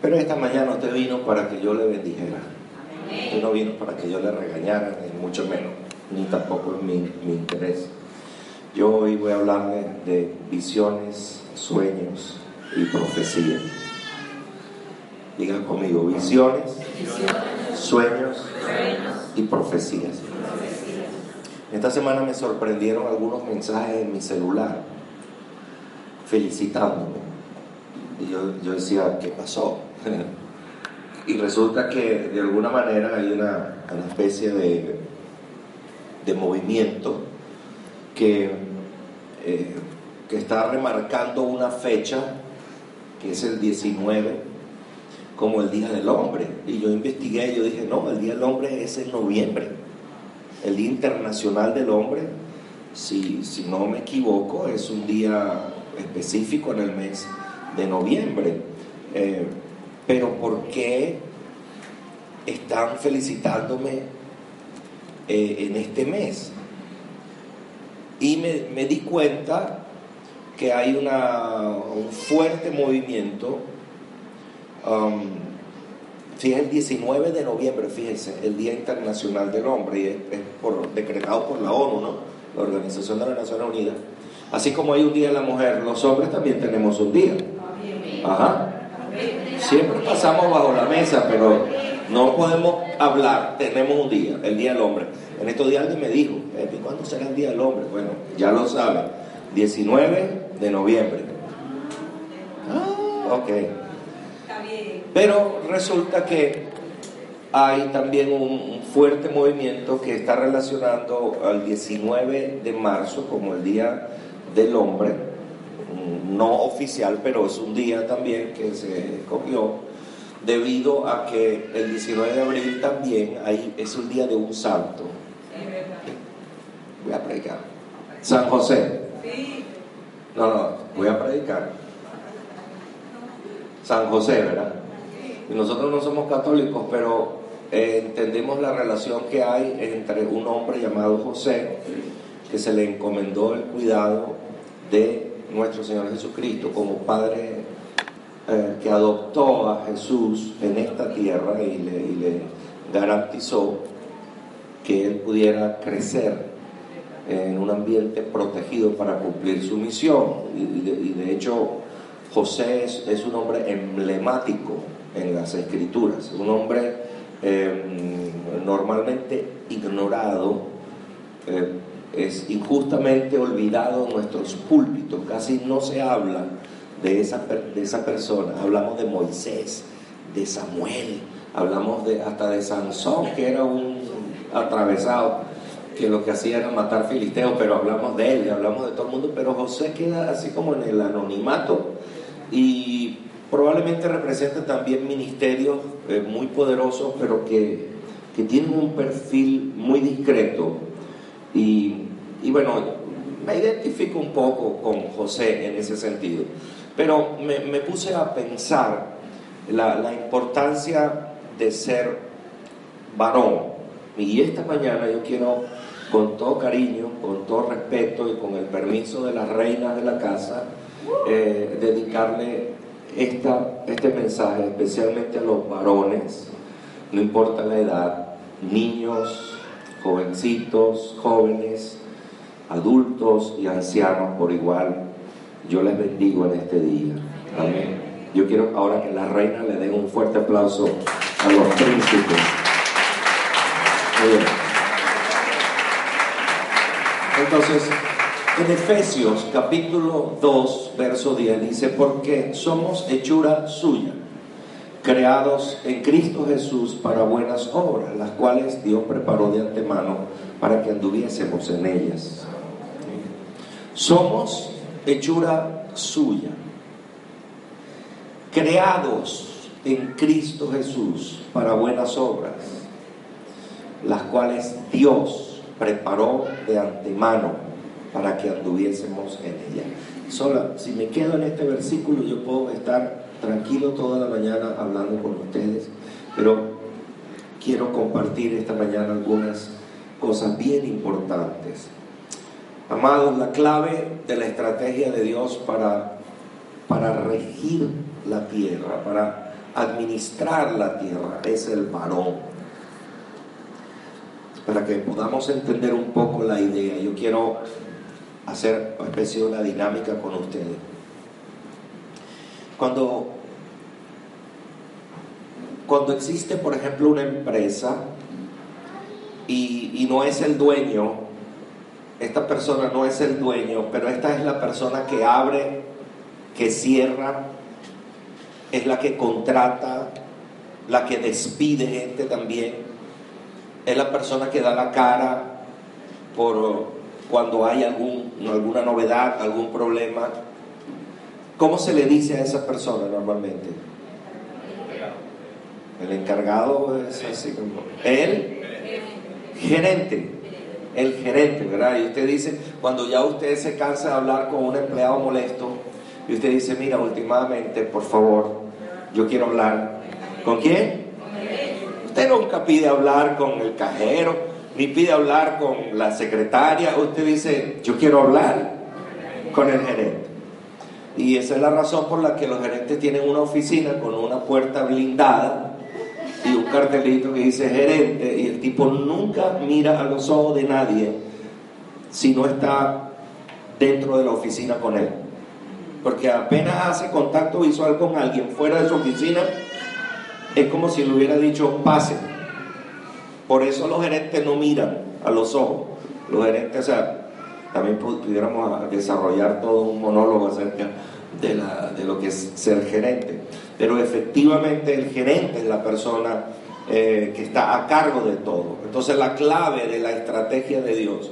Pero esta mañana usted vino para que yo le bendijera. Usted no vino para que yo le regañara, ni mucho menos, ni tampoco es mi, mi interés. Yo hoy voy a hablarle de visiones, sueños y profecías. Digan conmigo, visiones, sueños y profecías. Esta semana me sorprendieron algunos mensajes en mi celular felicitándome. Y yo, yo decía, ¿qué pasó? Y resulta que de alguna manera hay una, una especie de, de movimiento que, eh, que está remarcando una fecha, que es el 19, como el Día del Hombre. Y yo investigué yo dije, no, el Día del Hombre es en noviembre. El Día Internacional del Hombre, si, si no me equivoco, es un día específico en el mes de noviembre. Eh, pero ¿por qué están felicitándome eh, en este mes? Y me, me di cuenta que hay una, un fuerte movimiento. Um, si es el 19 de noviembre, fíjense, el Día Internacional del Hombre, y es, es por, decretado por la ONU, ¿no? la Organización de las Naciones Unidas. Así como hay un día de la mujer, los hombres también tenemos un día. Ajá. Siempre pasamos bajo la mesa, pero no podemos hablar. Tenemos un día, el Día del Hombre. En estos días alguien me dijo, ¿cuándo será el Día del Hombre? Bueno, ya lo saben. 19 de noviembre. Ah, ok. Pero resulta que hay también un fuerte movimiento que está relacionando al 19 de marzo como el Día del Hombre, no oficial, pero es un día también que se escogió debido a que el 19 de abril también hay, es un día de un santo. Voy a predicar. San José. No, no, voy a predicar. San José, ¿verdad? Y nosotros no somos católicos, pero eh, entendemos la relación que hay entre un hombre llamado José, que se le encomendó el cuidado de nuestro Señor Jesucristo como Padre eh, que adoptó a Jesús en esta tierra y le, garantizó que él pudiera crecer en un ambiente protegido para cumplir su misión. Y, de, hecho, José es, es, un hombre emblemático en las escrituras, un hombre eh, normalmente ignorado, eh, es injustamente olvidado en nuestros púlpitos, casi no se habla de esa, de esa persona, hablamos de Moisés, de Samuel, hablamos de, hasta de Sansón, que era un atravesado que lo que hacía era matar filisteos, pero hablamos de él, hablamos de todo el mundo, pero José queda así como en el anonimato y probablemente representa también ministerios eh, muy poderosos, pero que, que, tienen un perfil muy discreto. Y, y, bueno, me identifico un poco con José en ese sentido, pero me, me puse a pensar la, la importancia de ser varón. Y esta mañana yo quiero con todo cariño, con todo respeto y con el permiso de las reinas de la casa, eh, dedicarle esta, este mensaje especialmente a los varones, no importa la edad, niños, jovencitos, jóvenes, adultos y ancianos por igual. Yo les bendigo en este día. Yo quiero ahora que las reinas le den un fuerte aplauso a los príncipes. Entonces, en Efesios capítulo 2, verso 10 dice, porque somos hechura suya, creados en Cristo Jesús para buenas obras, las cuales Dios preparó de antemano para que anduviésemos en ellas. Somos hechura suya, creados en Cristo Jesús para buenas obras, las cuales Dios preparó de antemano para que anduviésemos en ella. Sola, si me quedo en este versículo, yo puedo estar tranquilo toda la mañana hablando con ustedes, pero quiero compartir esta mañana algunas cosas bien importantes. Amados, la clave de la estrategia de Dios para, para regir la tierra, para administrar la tierra, es el varón. Para que podamos entender un poco la idea, yo quiero hacer una especie de una dinámica con ustedes. Cuando, cuando existe, por ejemplo, una empresa y, no es el dueño, esta persona no es el dueño, pero esta es la persona que abre, que cierra, es la que contrata, la que despide gente también, es la persona que da la cara por cuando hay algún, alguna novedad, algún problema. ¿Cómo se le dice a esa persona normalmente? El encargado es así como... El gerente. El gerente, ¿verdad? Y usted dice, cuando ya usted se cansa de hablar con un empleado molesto, y usted dice, mira, últimamente, por favor, yo quiero hablar. ¿Con quién? Usted nunca pide hablar con el cajero, ni pide hablar con la secretaria. Usted dice, yo quiero hablar con el gerente. Y esa es la razón por la que los gerentes tienen una oficina con una puerta blindada y un cartelito que dice gerente y el tipo nunca mira a los ojos de nadie si no está dentro de la oficina con él. Porque apenas hace contacto visual con alguien fuera de su oficina, es como si le hubiera dicho pase. Por eso los gerentes no miran a los ojos. Los gerentes, o sea, también pudiéramos desarrollar todo un monólogo acerca de, la, de lo que es ser gerente. Pero efectivamente el gerente es la persona eh, que está a cargo de todo. Entonces la clave de la estrategia de Dios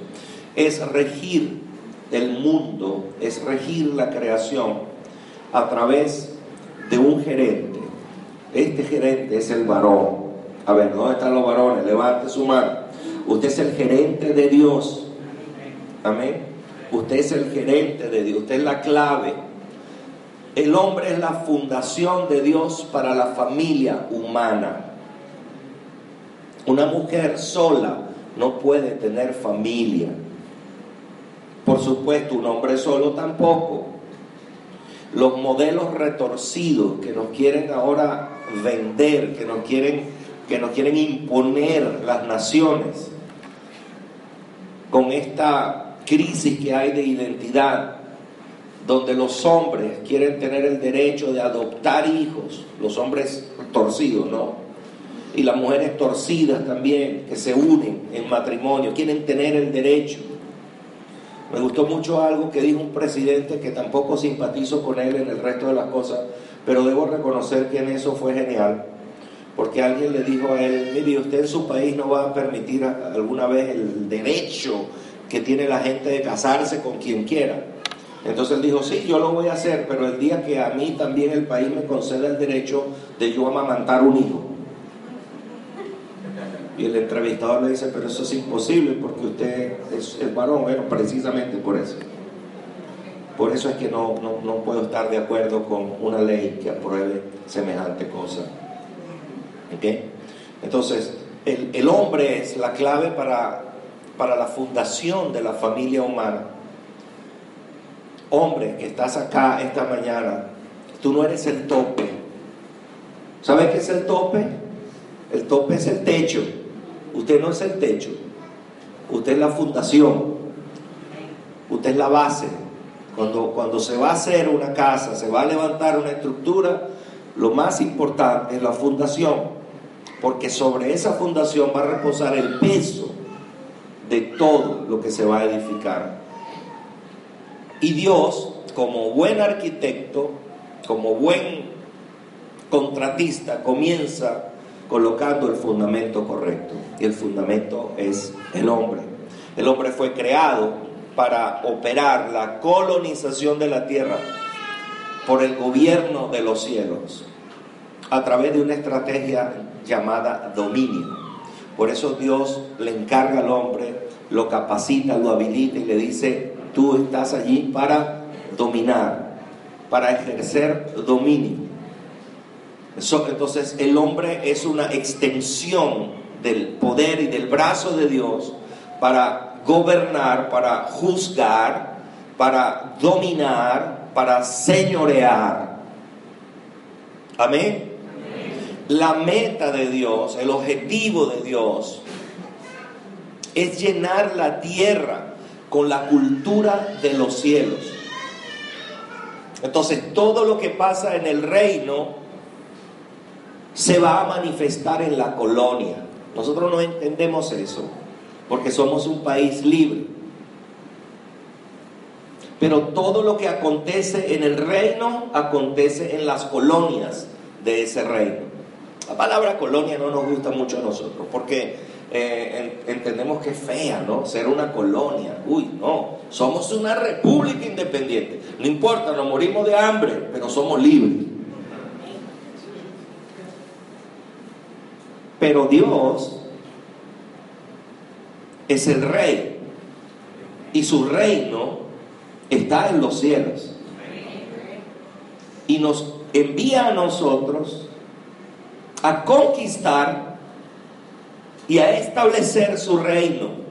es regir el mundo, es regir la creación a través de un gerente. Este gerente es el varón. A ver, ¿dónde están los varones? Levante su mano. Usted es el gerente de Dios. Amén. Usted es el gerente de Dios. Usted es la clave. El hombre es la fundación de Dios para la familia humana. Una mujer sola no puede tener familia. Por supuesto, un hombre solo tampoco. Los modelos retorcidos que nos quieren ahora vender, que nos quieren que nos quieren imponer las naciones con esta crisis que hay de identidad, donde los hombres quieren tener el derecho de adoptar hijos, los hombres torcidos, ¿no? Y las mujeres torcidas también, que se unen en matrimonio, quieren tener el derecho. Me gustó mucho algo que dijo un presidente que tampoco simpatizo con él en el resto de las cosas, pero debo reconocer que en eso fue genial porque alguien le dijo a él, mire, usted en su país no va a permitir alguna vez el derecho que tiene la gente de casarse con quien quiera. Entonces él dijo, sí, yo lo voy a hacer, pero el día que a mí también el país me conceda el derecho de yo amamantar un hijo. Y el entrevistador le dice, pero eso es imposible porque usted es el varón, bueno, precisamente por eso. Por eso es que no, no, no puedo estar de acuerdo con una ley que apruebe semejante cosa. Entonces, el, hombre es la clave para, para la fundación de la familia humana. Hombre que estás acá esta mañana, tú no eres el tope. ¿Sabes qué es el tope? El tope es el techo. Usted no es el techo. Usted es la fundación. Usted es la base. Cuando, cuando se va a hacer una casa, se va a levantar una estructura, lo más importante es la fundación porque sobre esa fundación va a reposar el peso de todo lo que se va a edificar. Y Dios, como buen arquitecto, como buen contratista, comienza colocando el fundamento correcto. Y el fundamento es el hombre. El hombre fue creado para operar la colonización de la tierra por el gobierno de los cielos a través de una estrategia llamada dominio. Por eso Dios le encarga al hombre, lo capacita, lo habilita y le dice, tú estás allí para dominar, para ejercer dominio. Entonces el hombre es una extensión del poder y del brazo de Dios para gobernar, para juzgar, para dominar, para señorear. Amén. La meta de Dios, el objetivo de Dios, es llenar la tierra con la cultura de los cielos. Entonces todo lo que pasa en el reino se va a manifestar en la colonia. Nosotros no entendemos eso, porque somos un país libre. Pero todo lo que acontece en el reino acontece en las colonias de ese reino. La palabra colonia no nos gusta mucho a nosotros, porque eh, entendemos que es fea, ¿no? Ser una colonia. Uy, no. Somos una república independiente. No importa, nos morimos de hambre, pero somos libres. Pero Dios es el rey y su reino está en los cielos. Y nos envía a nosotros a conquistar y a establecer su reino.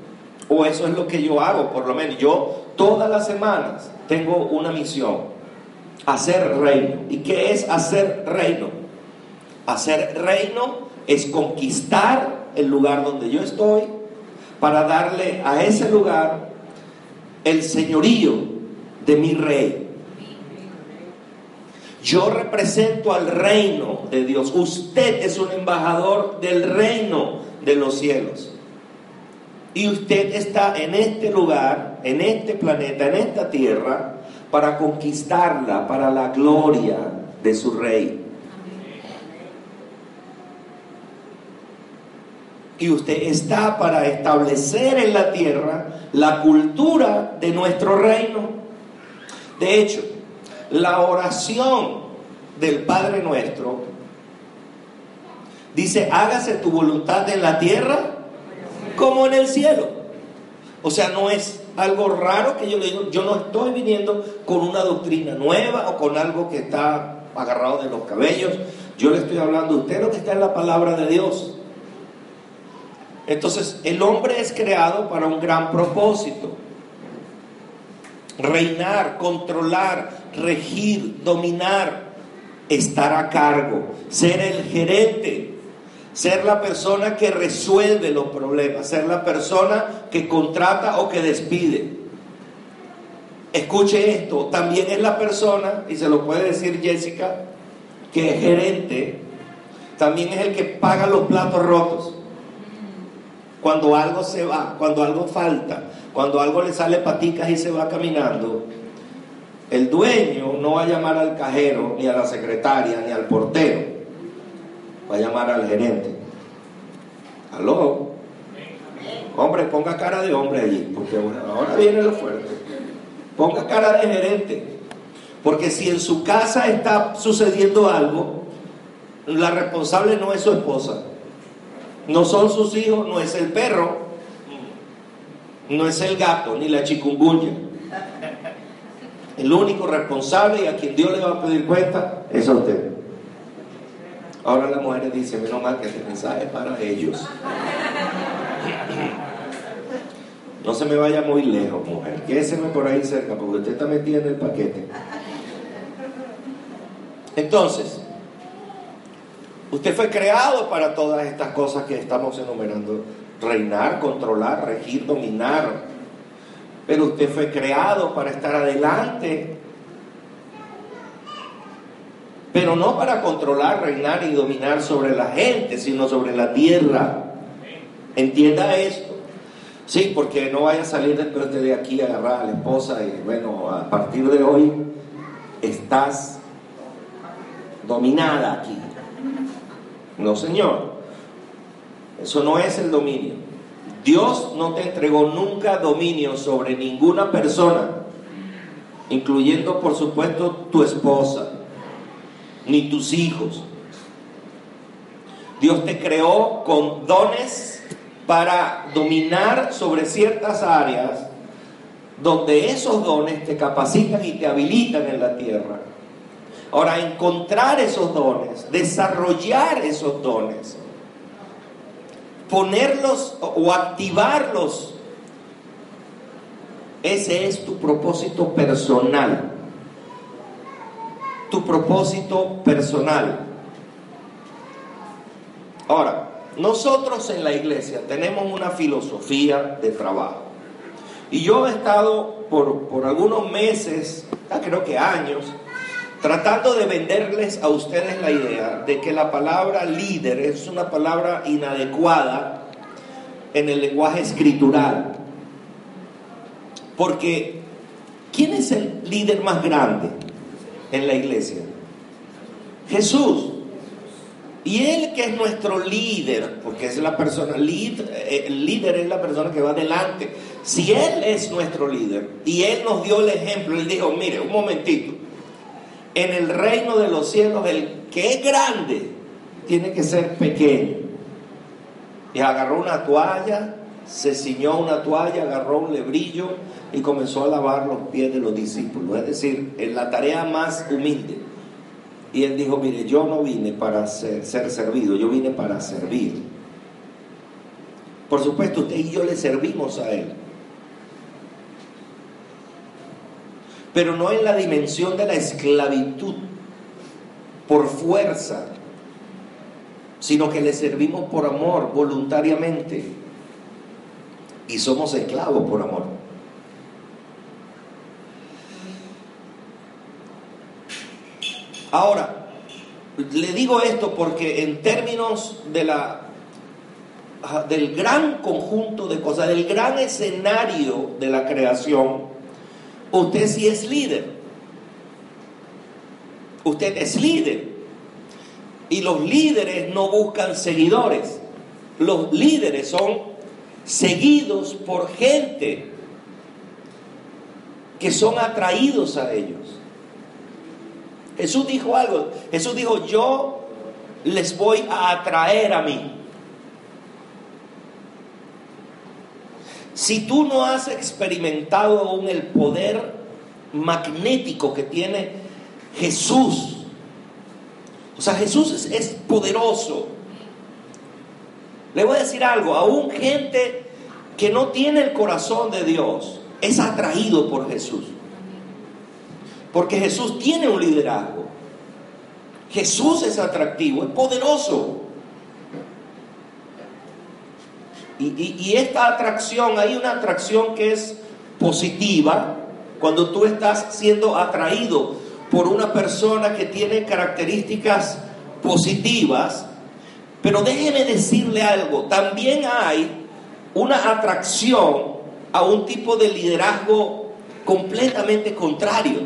O eso es lo que yo hago, por lo menos. Yo todas las semanas tengo una misión, hacer reino. ¿Y qué es hacer reino? Hacer reino es conquistar el lugar donde yo estoy para darle a ese lugar el señorío de mi rey. Yo represento al reino de Dios. Usted es un embajador del reino de los cielos. Y usted está en este lugar, en este planeta, en esta tierra, para conquistarla, para la gloria de su rey. Y usted está para establecer en la tierra la cultura de nuestro reino. De hecho, la oración del Padre nuestro dice, hágase tu voluntad en la tierra como en el cielo. O sea, no es algo raro que yo le digo, yo no estoy viniendo con una doctrina nueva o con algo que está agarrado de los cabellos. Yo le estoy hablando a usted lo que está en la palabra de Dios. Entonces, el hombre es creado para un gran propósito reinar, controlar, regir, dominar, estar a cargo, ser el gerente, ser la persona que resuelve los problemas, ser la persona que contrata o que despide. Escuche esto, también es la persona, y se lo puede decir Jessica, que es gerente, también es el que paga los platos rotos. Cuando algo se va, cuando algo falta, cuando algo le sale paticas y se va caminando, el dueño no va a llamar al cajero, ni a la secretaria, ni al portero. Va a llamar al gerente. Aló. Hombre, ponga cara de hombre allí, porque ahora viene lo fuerte. Ponga cara de gerente. Porque si en su casa está sucediendo algo, la responsable no es su esposa, no son sus hijos, no es el perro, no es el gato ni la chikungunya. El único responsable y a quien Dios le va a pedir cuenta es a usted. Ahora las mujeres dicen, menos mal que este mensaje es para ellos. No se me vaya muy lejos, mujer. Quédeseme por ahí cerca, porque usted está metida en el paquete. Entonces, usted fue creado para todas estas cosas que estamos enumerando reinar, controlar, regir, dominar. Pero usted fue creado para estar adelante. Pero no para controlar, reinar y dominar sobre la gente, sino sobre la tierra. Entienda esto. Sí, porque no vaya a salir después de aquí a agarrar a la esposa y bueno, a partir de hoy estás dominada aquí. No, Señor. Eso no es el dominio. Dios no te entregó nunca dominio sobre ninguna persona, incluyendo por supuesto tu esposa, ni tus hijos. Dios te creó con dones para dominar sobre ciertas áreas donde esos dones te capacitan y te habilitan en la tierra. Ahora, encontrar esos dones, desarrollar esos dones, ponerlos o activarlos. Ese es tu propósito personal. Tu propósito personal. Ahora, nosotros en la iglesia tenemos una filosofía de trabajo. Y yo he estado por, por algunos meses, creo que años, tratando de venderles a ustedes la idea de que la palabra líder es una palabra inadecuada en el lenguaje escritural. Porque, ¿quién es el líder más grande en la iglesia? Jesús. Y Él que es nuestro líder, porque es la persona, eh, el líder es la persona que va adelante. Si Él es nuestro líder y Él nos dio el ejemplo, Él dijo, mire, un momentito, en el reino de los cielos el que es grande tiene que ser pequeño. Y agarró una toalla, se ciñó una toalla, agarró un lebrillo y comenzó a lavar los pies de los discípulos, es decir, en la tarea más humilde. Y él dijo, mire, yo no vine para ser, servido, yo vine para servir. Por supuesto, usted y yo le servimos a él. Pero no en la dimensión de la esclavitud, por fuerza, sino que le servimos por amor, voluntariamente. Y somos esclavos por amor. Ahora, le digo esto porque en términos de la, del gran conjunto de cosas, del gran escenario de la creación, usted sí es líder. Usted es líder. Y los líderes no buscan seguidores. Los líderes son seguidos por gente que son atraídos a ellos. Jesús dijo algo. Jesús dijo, yo les voy a atraer a mí. Si tú no has experimentado aún el poder magnético que tiene Jesús, o sea, Jesús es, poderoso. Le voy a decir algo, aún gente que no tiene el corazón de Dios es atraído por Jesús. Porque Jesús tiene un liderazgo. Jesús es atractivo, es poderoso. Y, esta atracción, hay una atracción que es positiva cuando tú estás siendo atraído por una persona que tiene características positivas. Pero déjeme decirle algo, también hay una atracción a un tipo de liderazgo completamente contrario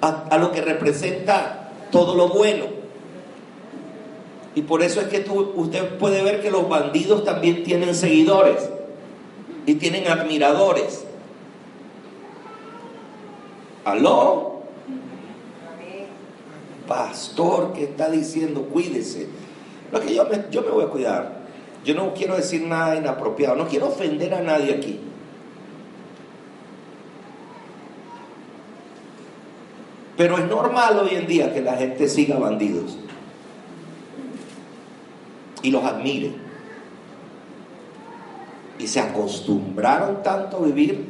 a, lo que representa todo lo bueno. Y por eso es que tú, usted puede ver que los bandidos también tienen seguidores y tienen admiradores. ¿Aló? Pastor, ¿qué está diciendo? Cuídese. Lo que yo me, yo me voy a cuidar. Yo no quiero decir nada inapropiado. No quiero ofender a nadie aquí. Pero es normal hoy en día que la gente siga bandidos y los admire. Y se acostumbraron tanto a vivir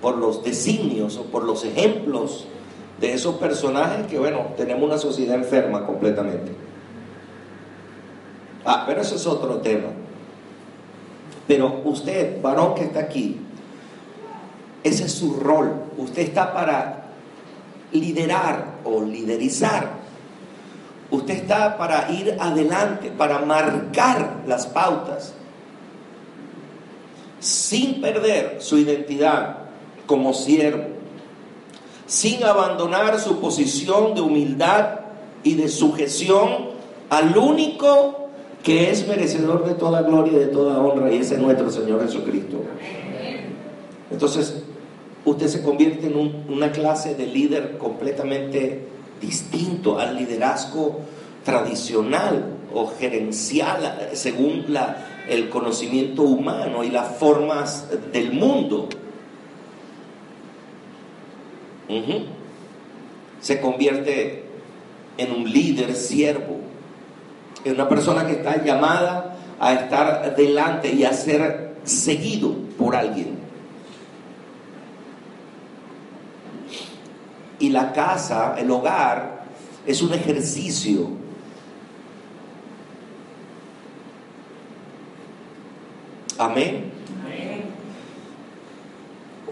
por los designios o por los ejemplos de esos personajes que, bueno, tenemos una sociedad enferma completamente. Ah, pero eso es otro tema. Pero usted, varón que está aquí, ese es su rol. Usted está para liderar o liderizar. Usted está para ir adelante, para marcar las pautas, sin perder su identidad como siervo, sin abandonar su posición de humildad y de sujeción al único que es merecedor de toda gloria y de toda honra, y ese es nuestro Señor Jesucristo. Entonces, usted se convierte en una clase de líder completamente distinto al liderazgo tradicional o gerencial según el conocimiento humano y las formas del mundo. Se convierte en un líder siervo, en una persona que está llamada a estar delante y a ser seguido por alguien. Y la casa, el hogar, es un ejercicio. Amén. Amén.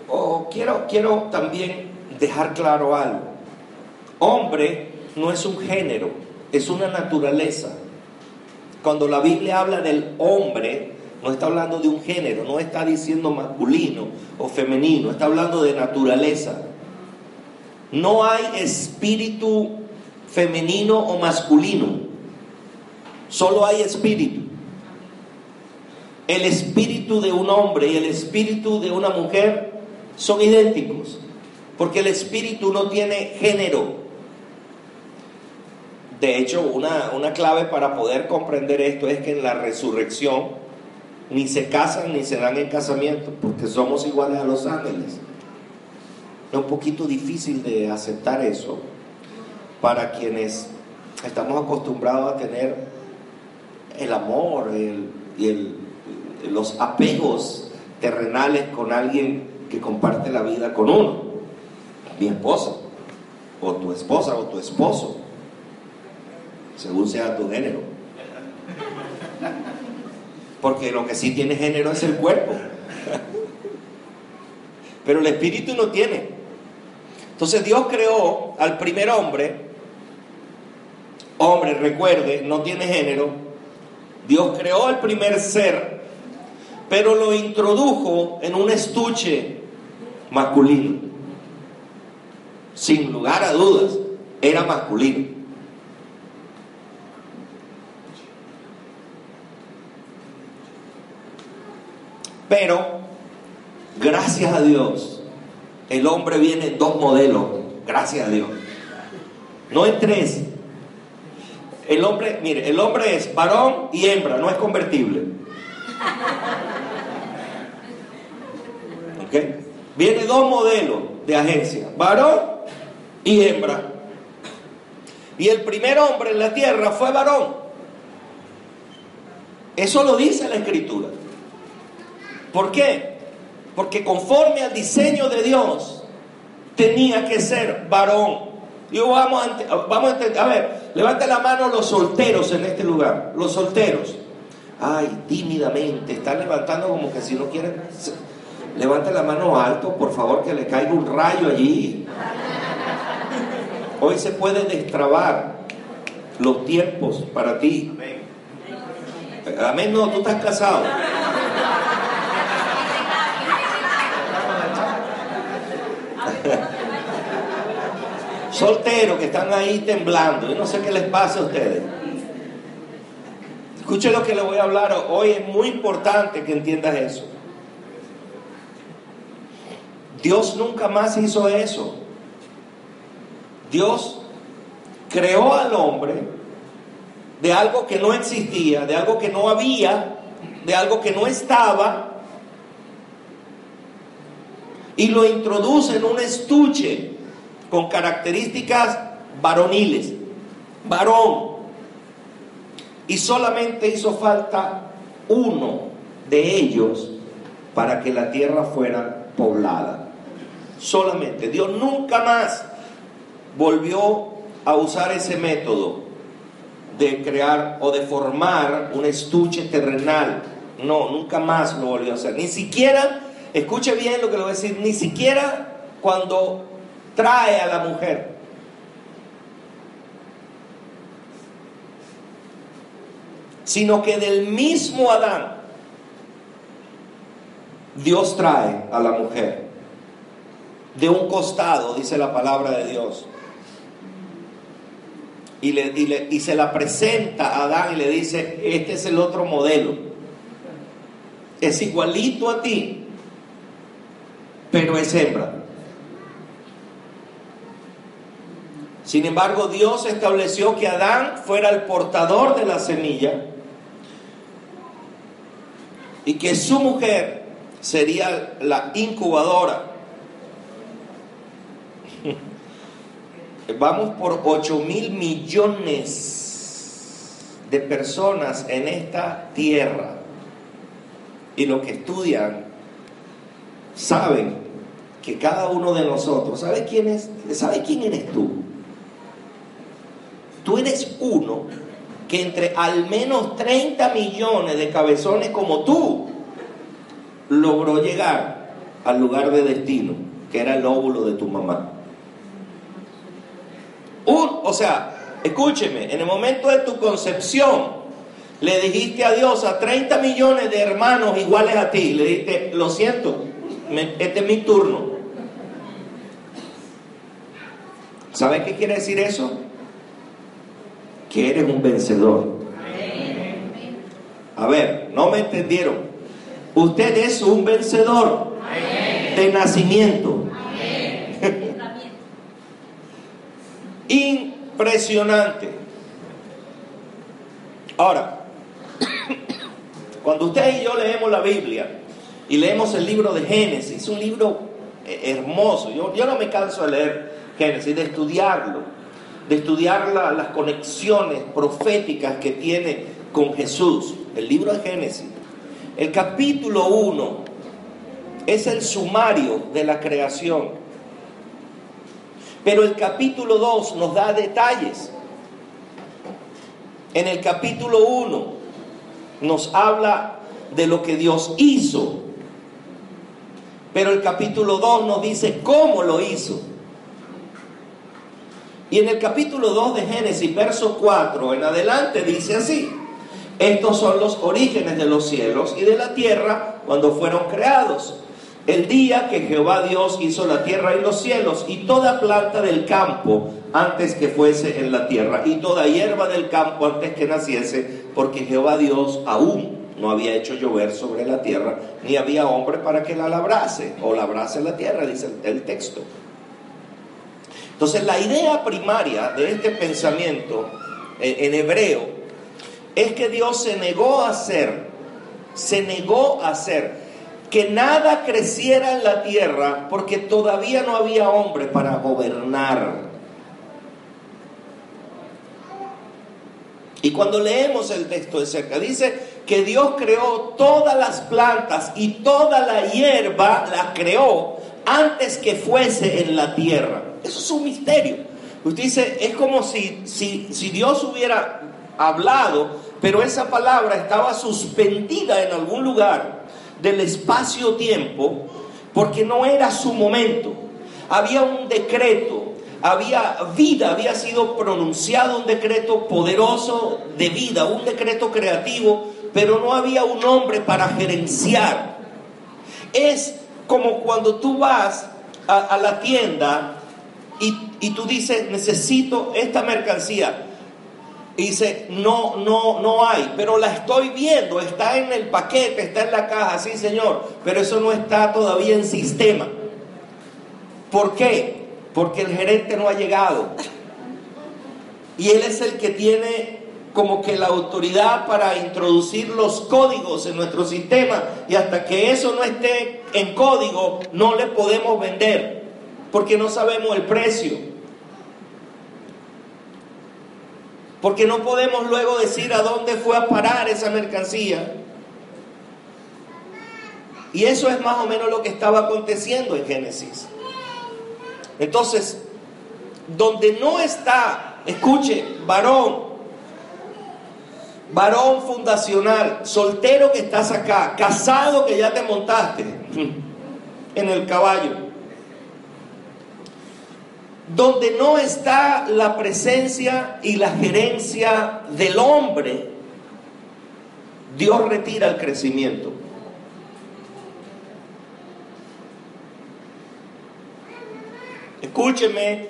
Oh, quiero, quiero también dejar claro algo. Hombre no es un género, es una naturaleza. Cuando la Biblia habla del hombre, no está hablando de un género, no está diciendo masculino o femenino, está hablando de naturaleza. No hay espíritu femenino o masculino, solo hay espíritu. El espíritu de un hombre y el espíritu de una mujer son idénticos, porque el espíritu no tiene género. De hecho, una, una clave para poder comprender esto es que en la resurrección ni se casan ni se dan en casamiento, porque somos iguales a los ángeles. Es un poquito difícil de aceptar eso para quienes estamos acostumbrados a tener el amor y los apegos terrenales con alguien que comparte la vida con uno, mi esposa, o tu esposa, o tu esposo según sea tu género. Porque lo que sí tiene género es el cuerpo. Pero el espíritu no tiene. Entonces Dios creó al primer hombre. Hombre, recuerde, no tiene género. Dios creó al primer ser, pero lo introdujo en un estuche masculino. Sin lugar a dudas, era masculino. Pero, gracias a Dios, el hombre viene en dos modelos, gracias a Dios. No en tres. El hombre, mire, el hombre es varón y hembra, no es convertible. ¿Ok? Viene dos modelos de agencia, varón y hembra. Y el primer hombre en la tierra fue varón. Eso lo dice la escritura. ¿Por qué? Porque conforme al diseño de Dios, tenía que ser varón. Yo vamos a, vamos a, a ver, levante la mano los solteros en este lugar, los solteros. Ay, tímidamente, están levantando como que si no quieren. Levante la mano alto, por favor, que le caiga un rayo allí. Hoy se puede destrabar los tiempos para ti. Amén, no, tú estás casado. Solteros que están ahí temblando. Yo no sé qué les pasa a ustedes. Escuche lo que le voy a hablar hoy. Es muy importante que entiendas eso. Dios nunca más hizo eso. Dios creó al hombre de algo que no existía, de algo que no había, de algo que no estaba, y lo introduce en un estuche con características varoniles, varón. Y solamente hizo falta uno de ellos para que la tierra fuera poblada. Solamente. Dios nunca más volvió a usar ese método de crear o de formar un estuche terrenal. No, nunca más lo volvió a hacer. Ni siquiera Escuche bien lo que le voy a decir, ni siquiera cuando trae a la mujer. Sino que del mismo Adán, Dios trae a la mujer. De un costado, dice la palabra de Dios. Y, le, y, se la presenta a Adán y le dice, este es el otro modelo. Es igualito a ti, pero es hembra. Sin embargo, Dios estableció que Adán fuera el portador de la semilla y que su mujer sería la incubadora. Vamos por 8 mil millones de personas en esta tierra y lo que estudian saben que cada uno de nosotros, ¿sabe quién es? ¿Sabe quién eres tú? Tú eres uno que entre al menos 30 millones de cabezones como tú logró llegar al lugar de destino, que era el óvulo de tu mamá. o sea, escúcheme, en el momento de tu concepción, le dijiste a Dios a 30 millones de hermanos iguales a ti, le dijiste, lo siento, este es mi turno. ¿Sabes qué quiere decir eso? Que eres un vencedor. A ver, no me entendieron. Usted es un vencedor de nacimiento. Impresionante. Ahora, cuando usted y yo leemos la Biblia y leemos el libro de Génesis, es un libro eh, hermoso. Yo, yo no me canso de leer Génesis, de estudiarlo, de estudiar las conexiones proféticas que tiene con Jesús. El libro de Génesis. El capítulo 1 es el sumario de la creación. Pero el capítulo 2 nos da detalles. En el capítulo 1 nos habla de lo que Dios hizo. Pero el capítulo 2 nos dice cómo lo hizo. Y en el capítulo 2 de Génesis, verso 4 en adelante, dice así. Estos son los orígenes de los cielos y de la tierra cuando fueron creados. El día que Jehová Dios hizo la tierra y los cielos y toda planta del campo antes que fuese en la tierra y toda hierba del campo antes que naciese, porque Jehová Dios aún no había hecho llover sobre la tierra, ni había hombre para que la labrase o labrase la tierra, dice el texto. Entonces la idea primaria de este pensamiento eh, en hebreo es que Dios se negó a hacer, se negó a hacer que nada creciera en la tierra porque todavía no había hombre para gobernar. Y cuando leemos el texto de cerca, dice que Dios creó todas las plantas y toda la hierba la creó antes que fuese en la tierra. Eso es un misterio. Usted dice, es como si, si, si Dios hubiera hablado pero esa palabra estaba suspendida en algún lugar del espacio-tiempo porque no era su momento. Había un decreto, había vida, había sido pronunciado un decreto poderoso de vida, un decreto creativo, pero no había un hombre para gerenciar. Es como cuando tú vas a, la tienda y, y tú dices, necesito esta mercancía dice, no, no, no hay, pero la estoy viendo, está en el paquete, está en la caja, sí señor, pero eso no está todavía en sistema. ¿Por qué? Porque el gerente no ha llegado. Y él es el que tiene como que la autoridad para introducir los códigos en nuestro sistema. Y hasta que eso no esté en código, no le podemos vender, porque no sabemos el precio. Porque no podemos luego decir a dónde fue a parar esa mercancía. Y eso es más o menos lo que estaba aconteciendo en Génesis. Entonces, donde no está, escuche, varón, varón fundacional, soltero que estás acá, casado que ya te montaste en el caballo, donde no está la presencia y la gerencia del hombre, Dios retira el crecimiento. Escúcheme,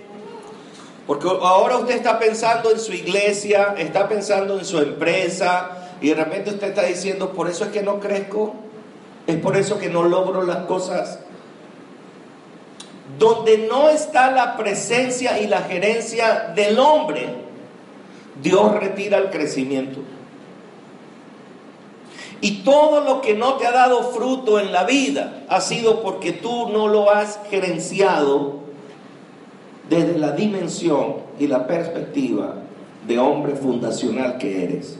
porque ahora usted está pensando en su iglesia, está pensando en su empresa, y de repente usted está diciendo, por eso es que no crezco, es por eso que no logro las cosas donde no está la presencia y la gerencia del hombre, Dios retira el crecimiento. Y todo lo que no te ha dado fruto en la vida ha sido porque tú no lo has gerenciado desde la dimensión y la perspectiva de hombre fundacional que eres.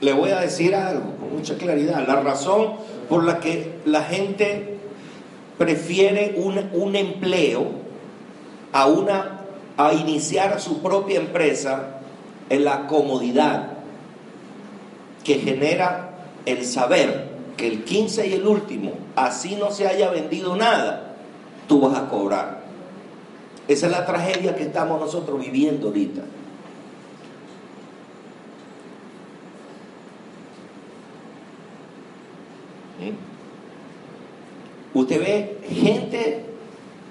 Le voy a decir algo con mucha claridad. La razón por la que la gente prefiere un, empleo a, una, a iniciar su propia empresa en la comodidad que genera el saber que el 15 y el último, así no se haya vendido nada, tú vas a cobrar. Esa es la tragedia que estamos nosotros viviendo ahorita. Usted ve gente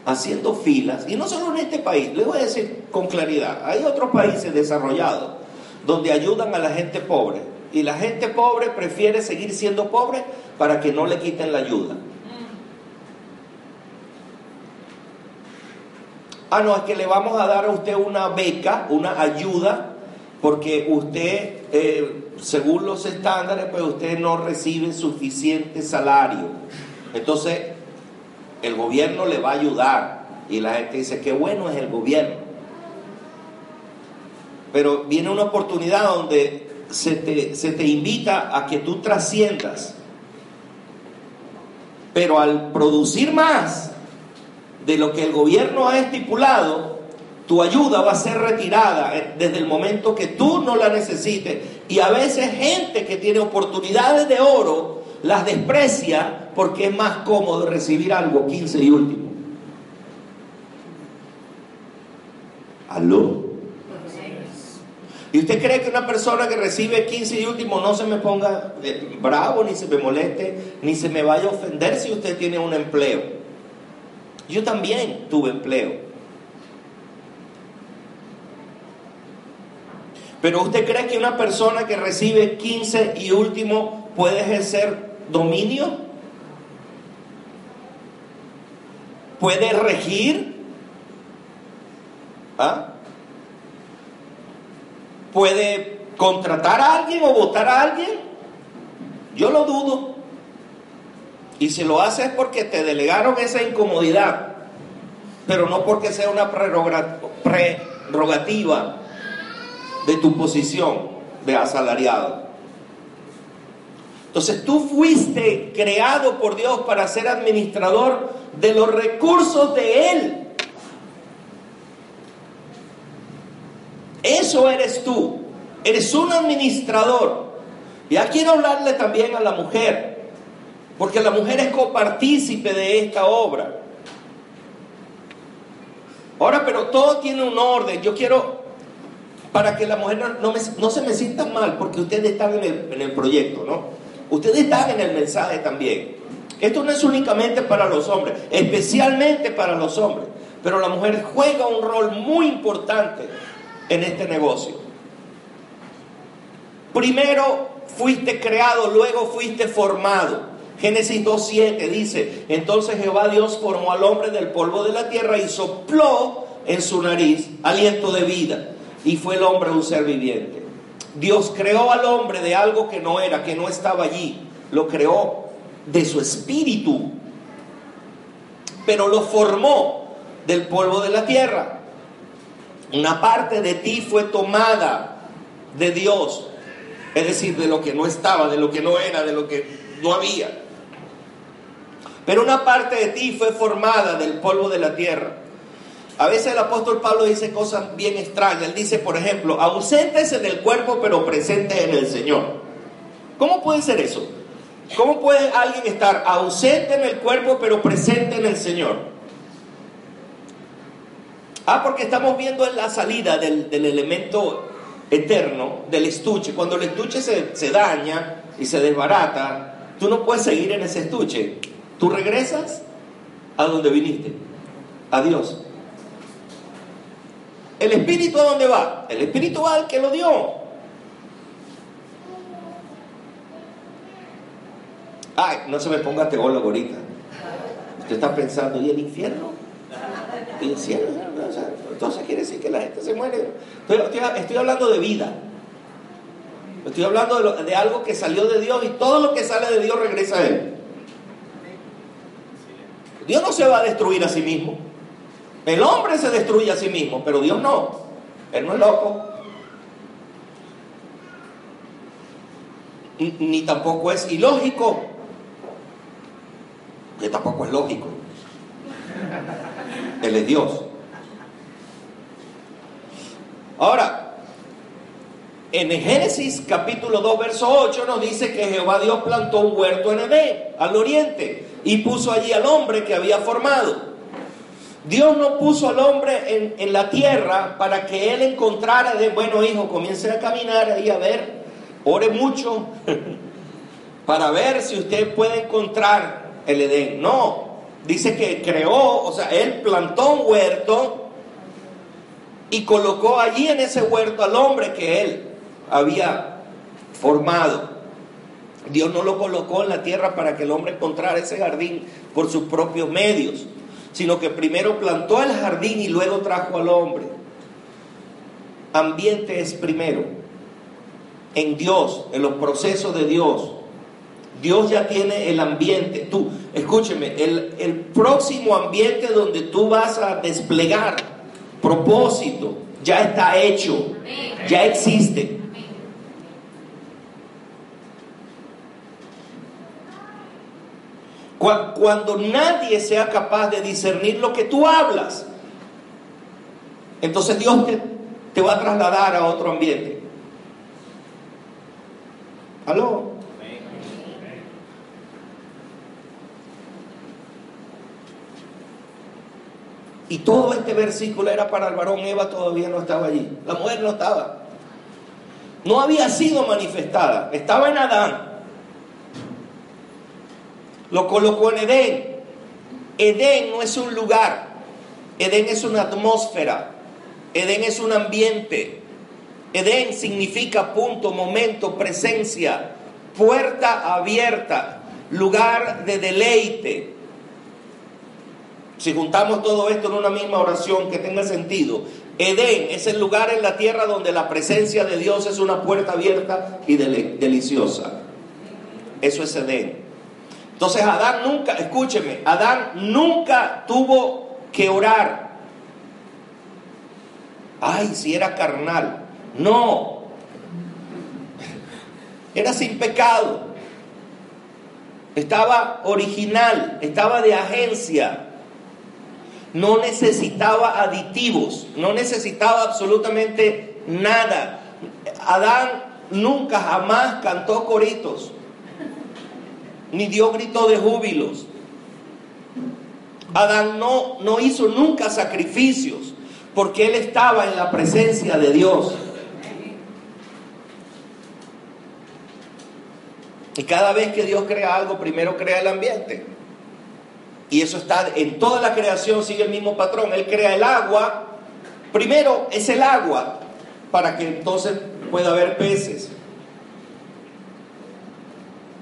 haciendo filas, y no solo en este país, le voy a decir con claridad, hay otros países desarrollados donde ayudan a la gente pobre, y la gente pobre prefiere seguir siendo pobre para que no le quiten la ayuda. Ah, no, es que le vamos a dar a usted una beca, una ayuda, porque usted, eh, según los estándares, pues usted no recibe suficiente salario. Entonces, el gobierno le va a ayudar. Y la gente dice, qué bueno es el gobierno. Pero viene una oportunidad donde se te, se te invita a que tú trasciendas. Pero al producir más de lo que el gobierno ha estipulado, tu ayuda va a ser retirada desde el momento que tú no la necesites. Y a veces gente que tiene oportunidades de oro las desprecia porque es más cómodo recibir algo 15 y último. ¿Aló? ¿Y usted cree que una persona que recibe 15 y último no se me ponga eh, bravo, ni se me moleste, ni se me vaya a ofender si usted tiene un empleo? Yo también tuve empleo. Pero usted cree que una persona que recibe 15 y último puede ejercer dominio? ¿Puede regir? ¿Ah? ¿Puede contratar a alguien o votar a alguien? Yo lo dudo. Y si lo haces es porque te delegaron esa incomodidad, pero no porque sea una prerrogativa de tu posición de asalariado. Entonces tú fuiste creado por Dios para ser administrador de los recursos de Él. Eso eres tú. Eres un administrador. Ya quiero hablarle también a la mujer, porque la mujer es copartícipe de esta obra. Ahora, pero todo tiene un orden. Yo quiero, para que la mujer no, se me sienta mal, porque ustedes están en el proyecto, ¿no? Ustedes están en el mensaje también. Esto no es únicamente para los hombres, especialmente para los hombres. Pero la mujer juega un rol muy importante en este negocio. Primero fuiste creado, luego fuiste formado. Génesis 2.7 dice, entonces Jehová Dios formó al hombre del polvo de la tierra y sopló en su nariz aliento de vida. Y fue el hombre un ser viviente. Dios creó al hombre de algo que no era, que no estaba allí. Lo creó de su espíritu, pero lo formó del polvo de la tierra. Una parte de ti fue tomada de Dios, es decir, de lo que no estaba, de lo que no era, de lo que no había. Pero una parte de ti fue formada del polvo de la tierra. A veces el apóstol Pablo dice cosas bien extrañas. Él dice, por ejemplo, ausentes en el cuerpo pero presentes en el Señor. ¿Cómo puede ser eso? ¿Cómo puede alguien estar ausente en el cuerpo pero presente en el Señor? Ah, porque estamos viendo en la salida del, elemento eterno, del estuche. Cuando el estuche se, se daña y se desbarata, tú no puedes seguir en ese estuche. Tú regresas a donde viniste, a Dios. ¿El espíritu a dónde va? El espíritu va al que lo dio. Ay, no se me ponga teólogo ahorita. Usted está pensando, ¿y el infierno? ¿Y el cielo? entonces quiere decir que la gente se muere. Estoy, hablando de vida. Estoy hablando de, de algo que salió de Dios y todo lo que sale de Dios regresa a Él. Dios no se va a destruir a sí mismo. El hombre se destruye a sí mismo, pero Dios no. Él no es loco. Ni tampoco es ilógico. Que tampoco es lógico. Él es Dios. Ahora, En Génesis capítulo 2, verso 8 nos dice que Jehová Dios plantó un huerto en Edén, al oriente, y puso allí al hombre que había formado. Dios no puso al hombre en, la tierra para que él encontrara de, bueno hijo, comience a caminar ahí a ver, ore mucho, para ver si usted puede encontrar el Edén. No, dice que creó, o sea, él plantó un huerto y colocó allí en ese huerto al hombre que él había formado. Dios no lo colocó en la tierra para que el hombre encontrara ese jardín por sus propios medios sino que primero plantó el jardín y luego trajo al hombre. Ambiente es primero. En Dios, en los procesos de Dios. Dios ya tiene el ambiente. Tú, escúcheme, el, el próximo ambiente donde tú vas a desplegar propósito ya está hecho, ya existe. Cuando nadie sea capaz de discernir lo que tú hablas, entonces Dios te, va a trasladar a otro ambiente. ¿Aló? Y todo este versículo era para el varón, Eva todavía no estaba allí, la mujer no estaba. No había sido manifestada, estaba en Adán. Lo colocó en Edén. Edén no es un lugar, Edén es una atmósfera, Edén es un ambiente. Edén significa punto, momento, presencia, puerta abierta, lugar de deleite. Si juntamos todo esto en una misma oración que tenga sentido, Edén es el lugar en la tierra donde la presencia de Dios es una puerta abierta y deliciosa. Eso es Edén. Entonces Adán nunca, escúcheme, Adán nunca tuvo que orar. Ay, si era carnal. No. Era sin pecado. Estaba original, estaba de agencia. No necesitaba aditivos, no necesitaba absolutamente nada. Adán nunca jamás cantó coritos ni dio grito de júbilos. Adán no, no hizo nunca sacrificios porque él estaba en la presencia de Dios. Y cada vez que Dios crea algo, primero crea el ambiente. Y eso está en toda la creación, sigue el mismo patrón. Él crea el agua. Primero es el agua para que entonces pueda haber peces.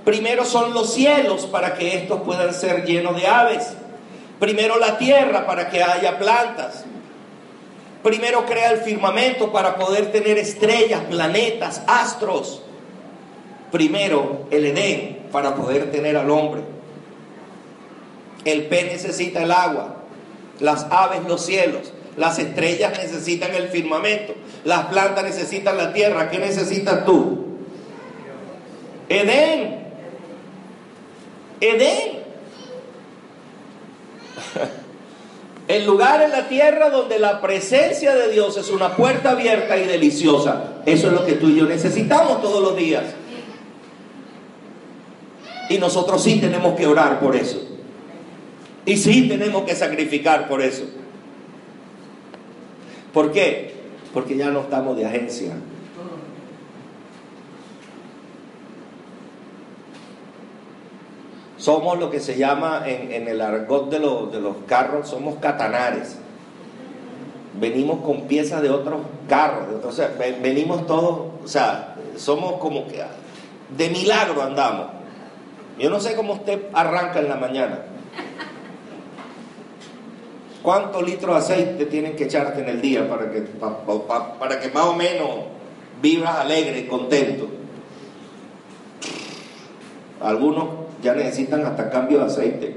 Primero son los cielos para que estos puedan ser llenos de aves. Primero la tierra para que haya plantas. Primero crea el firmamento para poder tener estrellas, planetas, astros. Primero el Edén para poder tener al hombre. El pez necesita el agua, las aves los cielos, las estrellas necesitan el firmamento, las plantas necesitan la tierra. ¿Qué necesitas tú? Edén. Edén. El lugar en la tierra donde la presencia de Dios es una puerta abierta y deliciosa. Eso es lo que tú y yo necesitamos todos los días. Y nosotros sí tenemos que orar por eso. Y sí tenemos que sacrificar por eso. ¿Por qué? Porque ya no estamos de agencia. Somos lo que se llama en, el argot de, los carros, somos catanares. Venimos con piezas de otros carros, entonces venimos todos, o sea, somos como que de milagro andamos. Yo no sé cómo usted arranca en la mañana. ¿Cuántos litros de aceite tienen que echarte en el día para que, para que más o menos vivas alegre y contento? Algunos ya necesitan hasta cambio de aceite.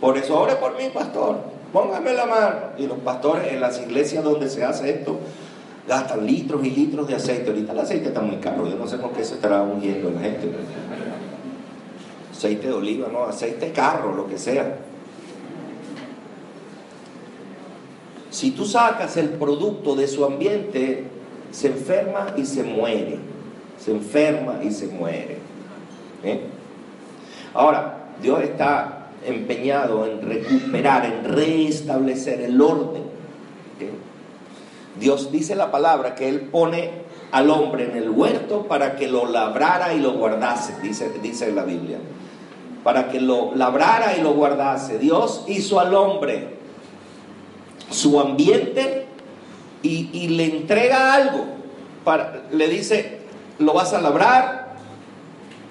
Por eso ore por mí, pastor. Póngame la mano. Y los pastores en las iglesias donde se hace esto gastan litros y litros de aceite. Ahorita el aceite está muy caro. Yo no sé por qué se estará hundiendo la gente. Aceite de oliva, no, aceite carro, lo que sea. Si tú sacas el producto de su ambiente, se enferma y se muere. Se enferma y se muere. ¿Eh? Ahora, Dios está empeñado en recuperar, en restablecer el orden. Dios dice la palabra que Él pone al hombre en el huerto para que lo labrara y lo guardase, dice, dice la Biblia. Para que lo labrara y lo guardase. Dios hizo al hombre su ambiente y, le entrega algo. Le dice, lo vas a labrar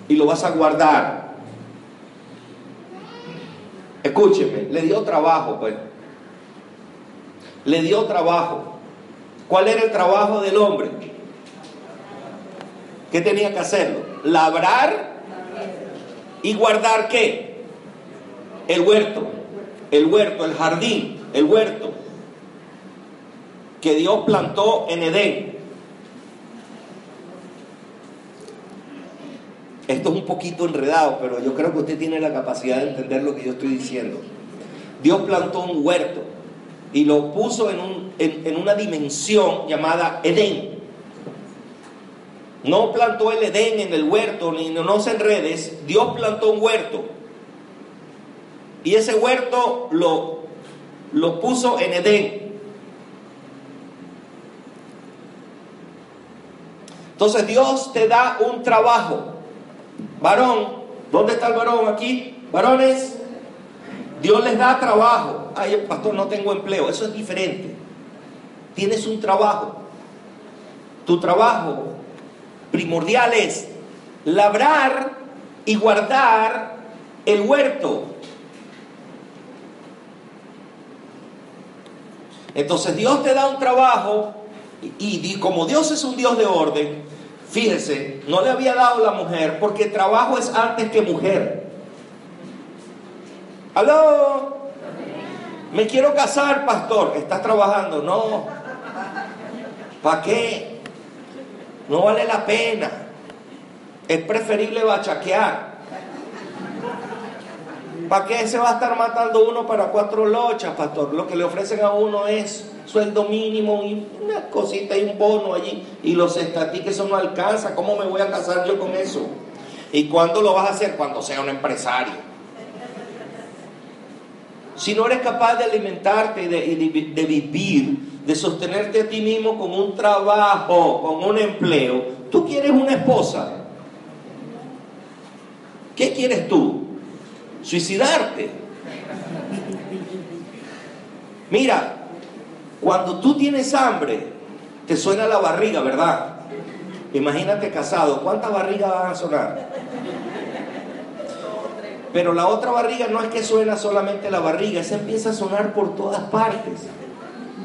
y lo vas a guardar. Escúcheme, le dio trabajo, pues. Le dio trabajo. ¿Cuál era el trabajo del hombre? ¿Qué tenía que hacerlo? Labrar y guardar qué? El huerto, el huerto, el jardín, el huerto que Dios plantó en Edén. Esto es un poquito enredado, pero yo creo que usted tiene la capacidad de entender lo que yo estoy diciendo. Dios plantó un huerto y lo puso en, un, en, una dimensión llamada Edén. No plantó el Edén en el huerto, ni no, no se enredes. Dios plantó un huerto. Y ese huerto lo, lo puso en Edén. Entonces Dios te da un trabajo. Varón, ¿dónde está el varón aquí? Varones, Dios les da trabajo. Ay, pastor, no tengo empleo. Eso es diferente. Tienes un trabajo. Tu trabajo primordial es labrar y guardar el huerto. Entonces Dios te da un trabajo y, como Dios es un Dios de orden, fíjese, no le había dado la mujer porque trabajo es antes que mujer. ¿Aló? Me quiero casar, pastor. ¿Estás trabajando? No. ¿Para qué? No vale la pena. Es preferible bachaquear. ¿Para qué se va a estar matando uno para cuatro lochas, pastor? Lo que le ofrecen a uno es sueldo mínimo y una cosita y un bono allí. Y los estatiques eso no alcanza. ¿Cómo me voy a casar yo con eso? ¿Y cuándo lo vas a hacer? Cuando sea un empresario. Si no eres capaz de alimentarte y de, de vivir, de sostenerte a ti mismo con un trabajo, con un empleo, tú quieres una esposa. ¿Qué quieres tú? Suicidarte. Mira, cuando tú tienes hambre, te suena la barriga, ¿verdad? Imagínate casado, ¿cuántas barrigas van a sonar? Pero la otra barriga no es que suena solamente la barriga, esa empieza a sonar por todas partes.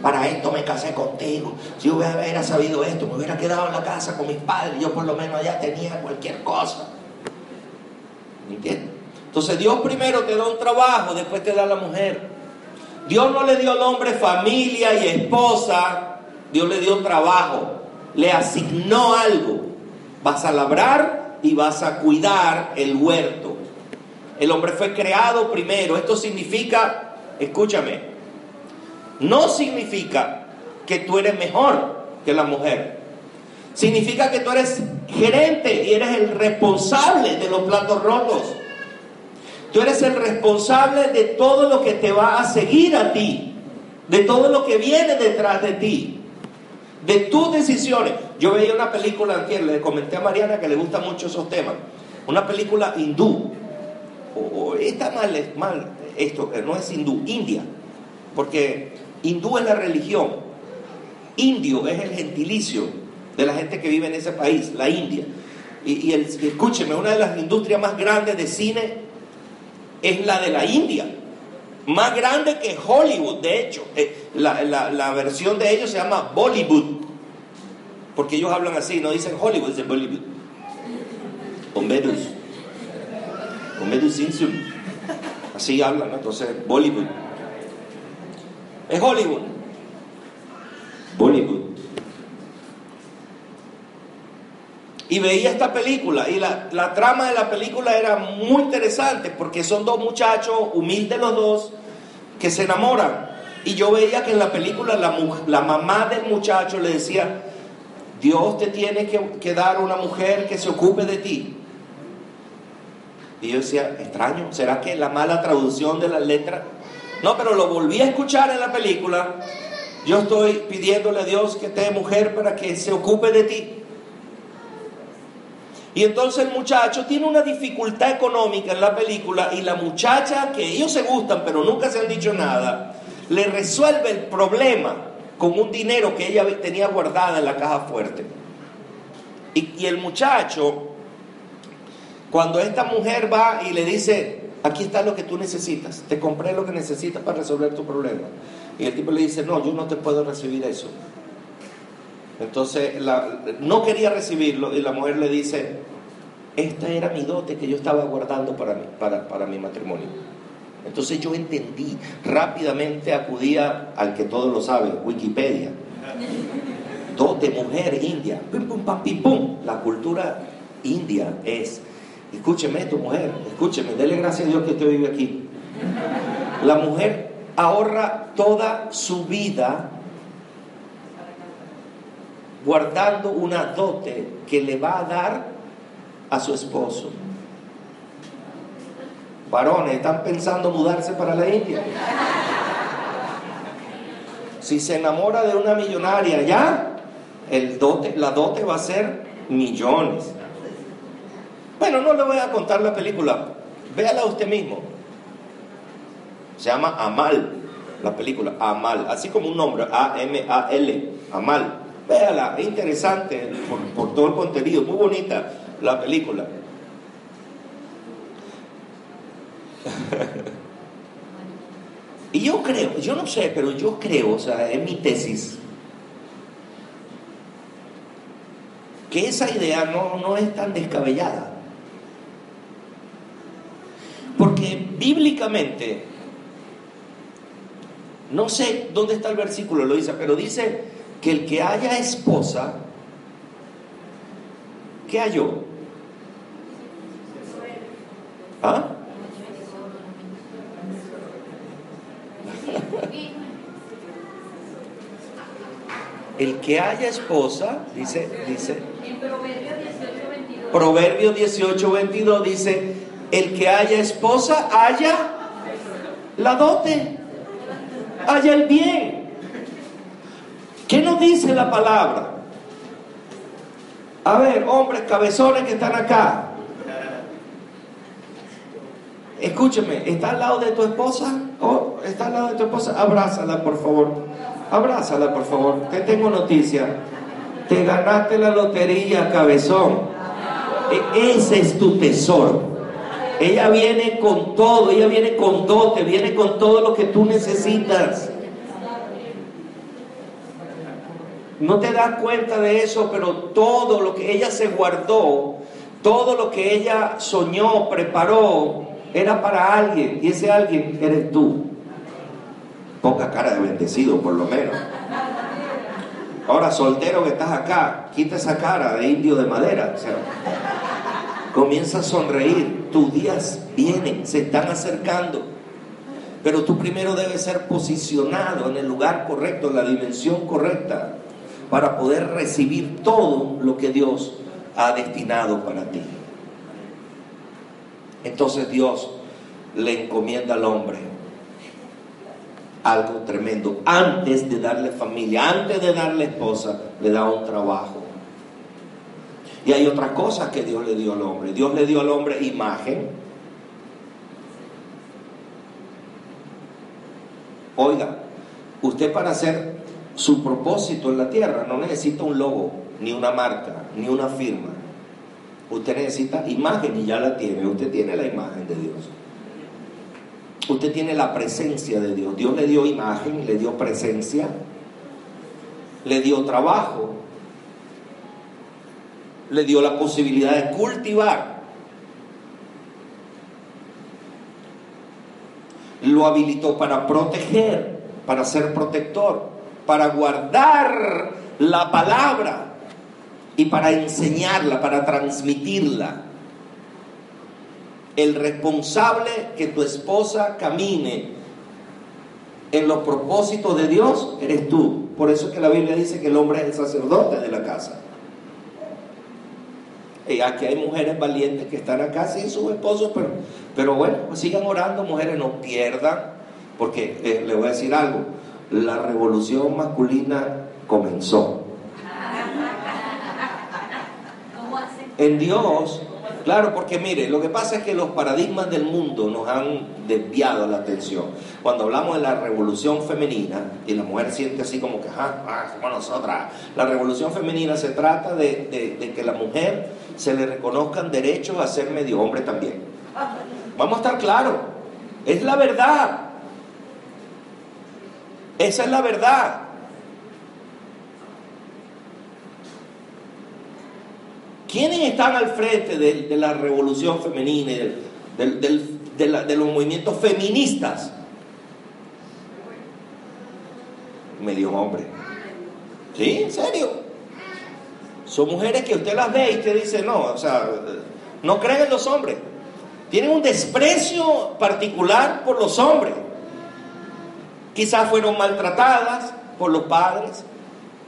Para esto me casé contigo. Si hubiera sabido esto, me hubiera quedado en la casa con mis padres. Yo por lo menos allá tenía cualquier cosa. ¿Me entiendes? Entonces Dios primero te da un trabajo, después te da la mujer. Dios no le dio al hombre familia y esposa, Dios le dio trabajo, le asignó algo. Vas a labrar y vas a cuidar el huerto. El hombre fue creado primero. Esto significa, escúchame, no significa que tú eres mejor que la mujer. Significa que tú eres gerente y eres el responsable de los platos rotos. Tú eres el responsable de todo lo que te va a seguir a ti, de todo lo que viene detrás de ti, de tus decisiones. Yo veía una película anterior, le comenté a Mariana que le gustan mucho esos temas, una película hindú. Está mal, mal esto, no es hindú, India, porque hindú es la religión, indio es el gentilicio de la gente que vive en ese país, la India. Y escúcheme, una de las industrias más grandes de cine es la de la India. Más grande que Hollywood, de hecho. Eh, la, versión de ellos se llama Bollywood. Porque ellos hablan así, no dicen Hollywood, dicen Bollywood. Medus. Medus Insum. Así hablan, entonces Bollywood. Es Hollywood. Bollywood. Y veía esta película y la, trama de la película era muy interesante porque son dos muchachos, humildes los dos, que se enamoran. Y yo veía que en la película la, la mamá del muchacho le decía, Dios te tiene que, dar una mujer que se ocupe de ti. Y yo decía, extraño, ¿será que la mala traducción de la letra? No, pero lo volví a escuchar en la película. Yo estoy pidiéndole a Dios que te dé mujer para que se ocupe de ti. Y entonces el muchacho tiene una dificultad económica en la película y la muchacha, que ellos se gustan pero nunca se han dicho nada, le resuelve el problema con un dinero que ella tenía guardada en la caja fuerte. Y, el muchacho, cuando esta mujer va y le dice, aquí está lo que tú necesitas, te compré lo que necesitas para resolver tu problema. Y el tipo le dice, no, yo no te puedo recibir eso. Entonces no quería recibirlo y la mujer le dice, esta era mi dote que yo estaba guardando para mi, para, mi matrimonio. Entonces yo entendí, rápidamente acudía al que todos lo saben, Wikipedia. Dote, mujer, india, pum, pum, pam, pim, pum. La cultura india es, escúcheme esto, mujer, escúcheme, dele gracias a Dios que usted vive aquí. La mujer ahorra toda su vida guardando una dote que le va a dar a su esposo. Varones, ¿están pensando mudarse para la India? Si se enamora de una millonaria, ya, el dote, la dote va a ser millones. Bueno, no le voy a contar la película, véala usted mismo. Se llama Amal, la película, Amal, así como un nombre, A-M-A-L, Amal. Véala, es interesante por, todo el contenido, muy bonita la película. y yo creo, yo no sé, pero yo creo, o sea, es mi tesis, que esa idea no, no es tan descabellada. Porque bíblicamente, no sé dónde está el versículo, lo dice, pero dice que el que haya esposa, ¿qué halló? ¿Ah? El que haya esposa, dice, dice. Proverbio 18, 22. dice, el que haya esposa, haya la dote, haya el bien. ¿Qué nos dice la palabra? A ver, hombres cabezones que están acá. Escúcheme, ¿está al lado de tu esposa? ¿O está al lado de tu esposa? Abrázala, por favor. Abrázala, por favor. Te tengo noticia. Te ganaste la lotería, cabezón. E, ese es tu tesoro. Ella viene con todo, ella viene con dote, viene con todo lo que tú necesitas. No te das cuenta de eso, pero todo lo que ella se guardó, todo lo que ella soñó, preparó, era para alguien. Y ese alguien eres tú. Poca cara de bendecido, por lo menos. Ahora, soltero que estás acá, quita esa cara de indio de madera. comienza a sonreír. Tus días vienen, se están acercando. Pero tú primero debes ser posicionado en el lugar correcto, en la dimensión correcta para poder recibir todo lo que Dios ha destinado para ti. Entonces Dios le encomienda al hombre algo tremendo. Antes de darle familia, antes de darle esposa, le da un trabajo. Y hay otras cosas que Dios le dio al hombre. Dios le dio al hombre imagen. Oiga, usted para ser su propósito en la tierra. No necesita un logo, ni una marca, ni una firma. Usted necesita imagen y ya la tiene. Usted tiene la imagen de Dios. Usted tiene la presencia de Dios. Dios le dio imagen, le dio presencia, le dio trabajo, le dio la posibilidad de cultivar. Lo habilitó para proteger, para ser protector para guardar la palabra y para enseñarla, para transmitirla. El responsable que tu esposa camine en los propósitos de Dios eres tú. Por eso es que la Biblia dice que el hombre es el sacerdote de la casa. Y aquí hay mujeres valientes que están acá sin sus esposos, pero, bueno, pues sigan orando, mujeres, no pierdan, porque eh, le voy a decir algo, la revolución masculina comenzó. En Dios Claro, porque mire, lo que pasa es que los paradigmas del mundo nos han desviado la atención. Cuando hablamos de la revolución femenina, y la mujer siente así como que, ah, ah somos nosotras. La revolución femenina se trata de, de que la mujer se le reconozcan derechos a ser medio hombre también. Vamos a estar claros, es la verdad. Esa es la verdad. ¿Quiénes están al frente de, la revolución femenina y de, los movimientos feministas? Medio hombre. ¿Sí? ¿En serio? Son mujeres que usted las ve y usted dice, no, o sea, no creen en los hombres. Tienen un desprecio particular por los hombres. Quizás fueron maltratadas por los padres,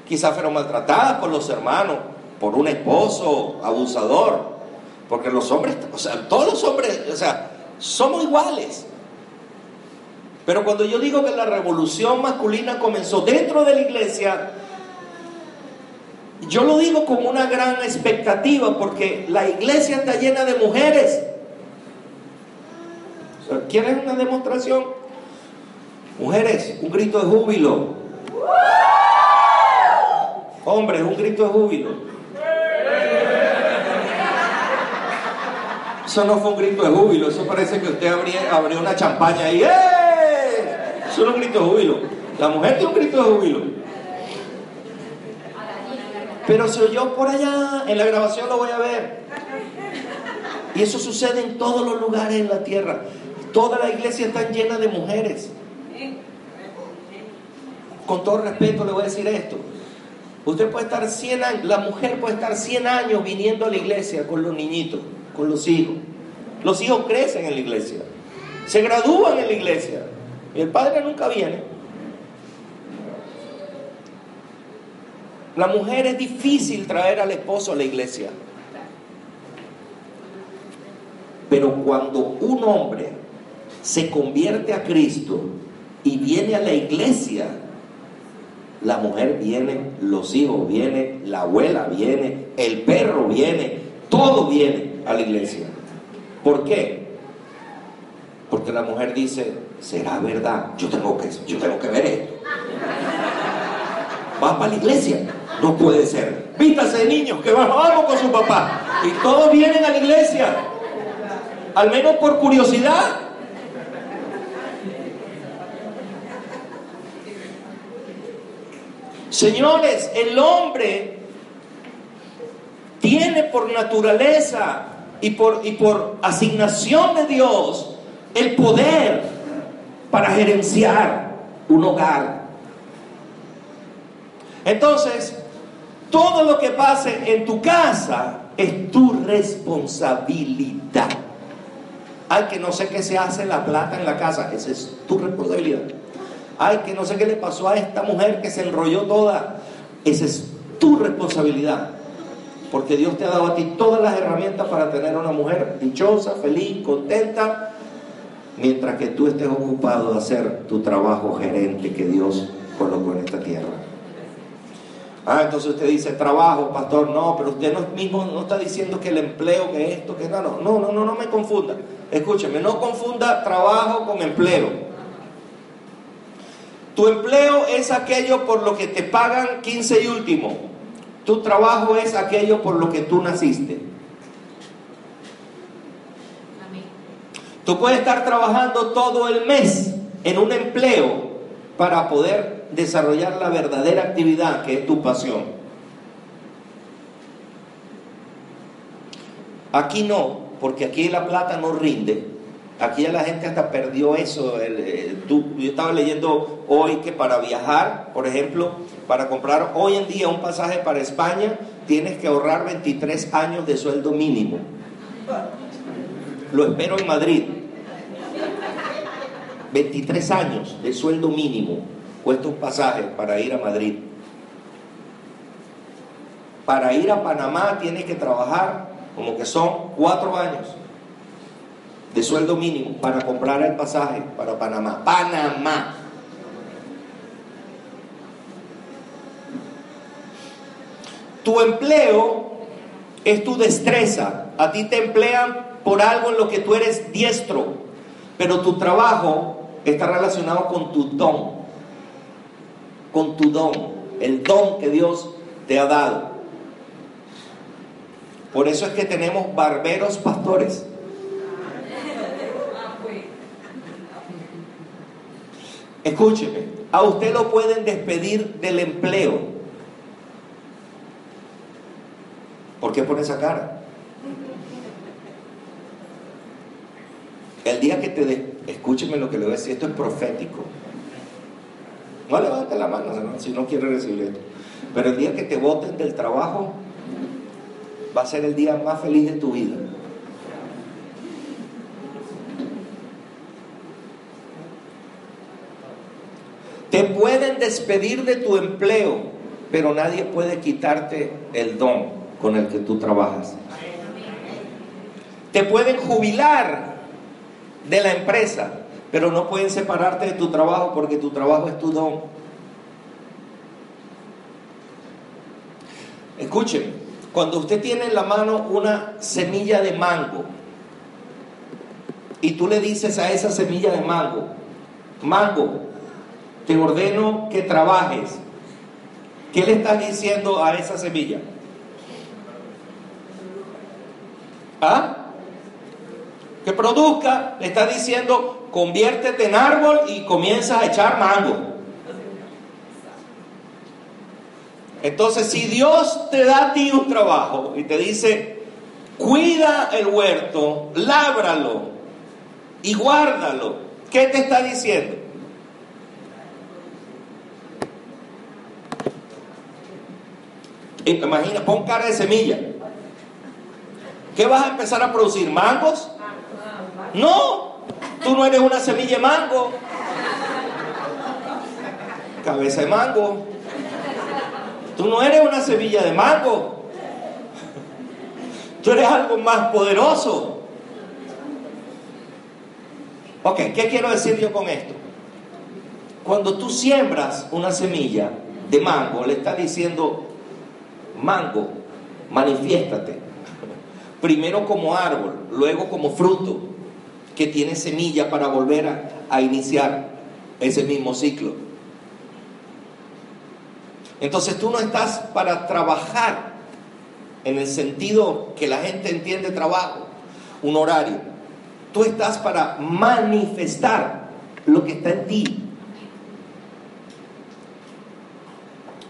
quizás fueron maltratadas por los hermanos, por un esposo abusador. Porque los hombres, o sea, todos los hombres, o sea, somos iguales. Pero cuando yo digo que la revolución masculina comenzó dentro de la iglesia, yo lo digo con una gran expectativa porque la iglesia está llena de mujeres. ¿Quieren una demostración? Mujeres, un grito de júbilo. Hombres, un grito de júbilo. Eso no fue un grito de júbilo, eso parece que usted abrió, una champaña y ¡eh! Eso no es un grito de júbilo. La mujer tiene un grito de júbilo. Pero se oyó por allá, en la grabación lo voy a ver. Y eso sucede en todos los lugares en la tierra. Toda la iglesia está llena de mujeres. Con todo respeto le voy a decir esto. Usted puede estar 100 años, la mujer puede estar 100 años viniendo a la iglesia con los niñitos con los hijos. Los hijos crecen en la iglesia, se gradúan en la iglesia y el padre nunca viene. La mujer es difícil traer al esposo a la iglesia. Pero cuando un hombre se convierte a Cristo y viene a la iglesia, la mujer viene, los hijos vienen, la abuela viene, el perro viene, todo viene a la iglesia. ¿Por qué? Porque la mujer dice, será verdad, yo tengo que, yo tengo que ver esto. Va para la iglesia, no puede ser. Vístase niños, que vamos con su papá. Y todos vienen a la iglesia, al menos por curiosidad. Señores, el hombre tiene por naturaleza y por, asignación de Dios el poder para gerenciar un hogar. Entonces, todo lo que pase en tu casa es tu responsabilidad. Ay, que no sé qué se hace la plata en la casa, esa es tu responsabilidad. Ay, que no sé qué le pasó a esta mujer que se enrolló toda, esa es tu responsabilidad. Porque Dios te ha dado a ti todas las herramientas para tener una mujer dichosa, feliz, contenta, mientras que tú estés ocupado de hacer tu trabajo gerente que Dios colocó en esta tierra. Ah, entonces usted dice trabajo, pastor, no, pero usted no, mismo no está diciendo que el empleo, que esto, que no, no, no, no, no me confunda. Escúcheme, no confunda trabajo con empleo. Tu empleo es aquello por lo que te pagan 15 y último. Tu trabajo es aquello por lo que tú naciste. Tú puedes estar trabajando todo el mes en un empleo para poder desarrollar la verdadera actividad que es tu pasión. Aquí no, porque aquí la plata no rinde. Aquí ya la gente hasta perdió eso. yo estaba leyendo hoy que para viajar, por ejemplo, para comprar hoy en día un pasaje para España, tienes que ahorrar 23 años de sueldo mínimo. Lo espero en Madrid. 23 años de sueldo mínimo cuesta un pasaje para ir a Madrid. Para ir a Panamá tienes que trabajar como que son cuatro años de sueldo mínimo para comprar el pasaje para Panamá. Panamá. Tu empleo es tu destreza. A ti te emplean por algo en lo que tú eres diestro, pero tu trabajo está relacionado con tu don, con tu don, el don que Dios te ha dado. Por eso es que tenemos barberos pastores. Escúcheme, a usted lo pueden despedir del empleo. ¿Por qué pone esa cara? El día que te... De... Escúcheme lo que le voy a decir, esto es profético. No levante la mano si no quiere recibir esto. Pero el día que te voten del trabajo, va a ser el día más feliz de tu vida. Te pueden despedir de tu empleo, pero nadie puede quitarte el don con el que tú trabajas. Te pueden jubilar de la empresa, pero no pueden separarte de tu trabajo porque tu trabajo es tu don. Escuchen, cuando usted tiene en la mano una semilla de mango y tú le dices a esa semilla de mango, mango, te ordeno que trabajes, ¿qué le estás diciendo a esa semilla? ¿Ah? Que produzca, le está diciendo, conviértete en árbol y comienzas a echar mango. Entonces, si Dios te da a ti un trabajo y te dice, cuida el huerto, lábralo y guárdalo, ¿qué te está diciendo? Imagina, pon cara de semilla. ¿Qué vas a empezar a producir? ¿Mangos? No, tú no eres una semilla de mango. Cabeza de mango. Tú no eres una semilla de mango. Tú eres algo más poderoso. Ok, ¿qué quiero decir yo con esto? Cuando tú siembras una semilla de mango, le estás diciendo, mango, manifiéstate. Primero como árbol, luego como fruto, que tiene semilla para volver a, iniciar ese mismo ciclo. Entonces tú no estás para trabajar en el sentido que la gente entiende trabajo, un horario. Tú estás para manifestar lo que está en ti.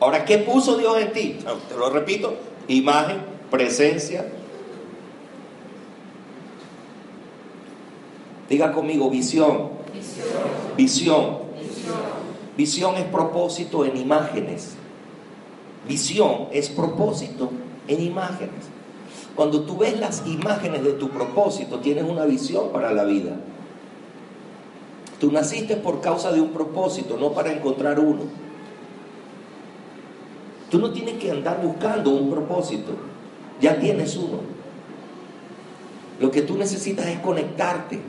Ahora, ¿qué puso Dios en ti? Te lo repito, imagen, presencia. Diga conmigo, visión. Visión. Visión, visión es propósito en imágenes. Visión es propósito en imágenes. Cuando tú ves las imágenes de tu propósito, tienes una visión para la vida. Tú naciste por causa de un propósito, no para encontrar uno. Tú no tienes que andar buscando un propósito, ya tienes uno. Lo que tú necesitas es conectarte.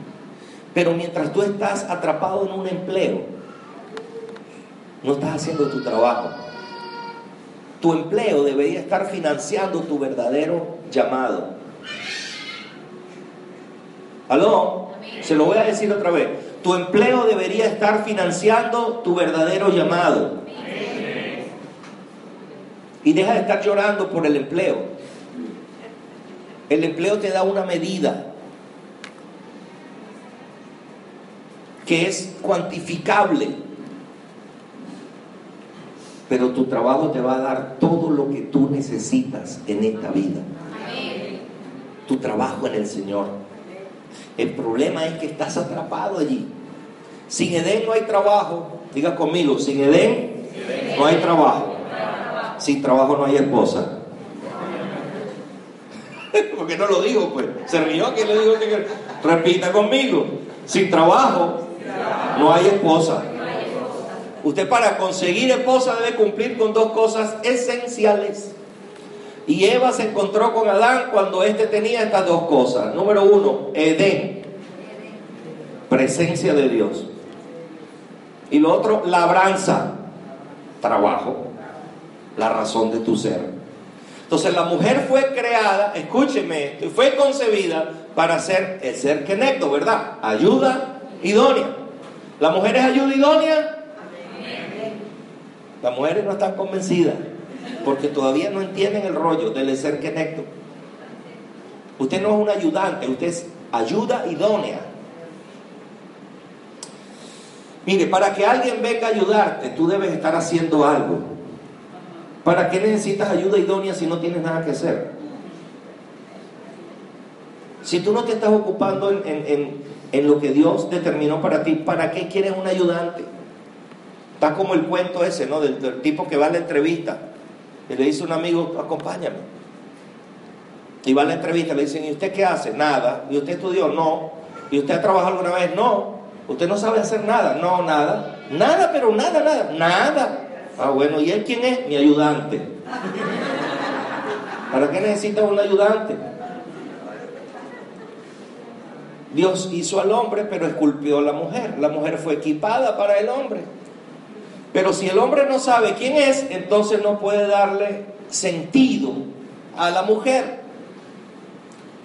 Pero mientras tú estás atrapado en un empleo, no estás haciendo tu trabajo. Tu empleo debería estar financiando tu verdadero llamado. ¿Aló? Se lo voy a decir otra vez. Tu empleo debería estar financiando tu verdadero llamado. Y deja de estar llorando por el empleo. El empleo te da una medida que es cuantificable. Pero tu trabajo te va a dar todo lo que tú necesitas en esta vida. Tu trabajo en el Señor. El problema es que estás atrapado allí. Sin Edén no hay trabajo. Diga conmigo, sin Edén no hay trabajo. Sin trabajo no hay esposa. Porque no lo digo, pues. Se rió que le digo que repita conmigo. Sin trabajo No hay esposa. Usted para conseguir esposa debe cumplir con dos cosas esenciales. Y Eva se encontró con Adán cuando éste tenía estas dos cosas. Número uno, Edén, presencia de Dios. Y lo otro, labranza, trabajo, la razón de tu ser. Entonces la mujer fue creada, escúcheme, fue concebida para ser el ser necto, ¿verdad? Ayuda idónea. ¿La mujer es ayuda idónea? Las mujeres no están convencidas porque todavía no entienden el rollo del ser necto. Usted no es un ayudante, usted es ayuda idónea. Mire, para que alguien venga a ayudarte, tú debes estar haciendo algo. ¿Para qué necesitas ayuda idónea si no tienes nada que hacer? Si tú no te estás ocupando en, lo que Dios determinó para ti, ¿para qué quieres un ayudante? Está como el cuento ese, ¿no? Del, tipo que va a la entrevista y le dice a un amigo, acompáñame. Y va a la entrevista, le dicen, ¿y usted qué hace? Nada. ¿Y usted estudió? No. ¿Y usted ha trabajado alguna vez? No. ¿Usted no sabe hacer nada? No, nada. Nada, pero nada, nada. Nada. Ah, bueno, ¿y él quién es? Mi ayudante. ¿Para qué necesita un ayudante? Dios hizo al hombre, pero esculpió a la mujer. La mujer fue equipada para el hombre. Pero si el hombre no sabe quién es, entonces no puede darle sentido a la mujer.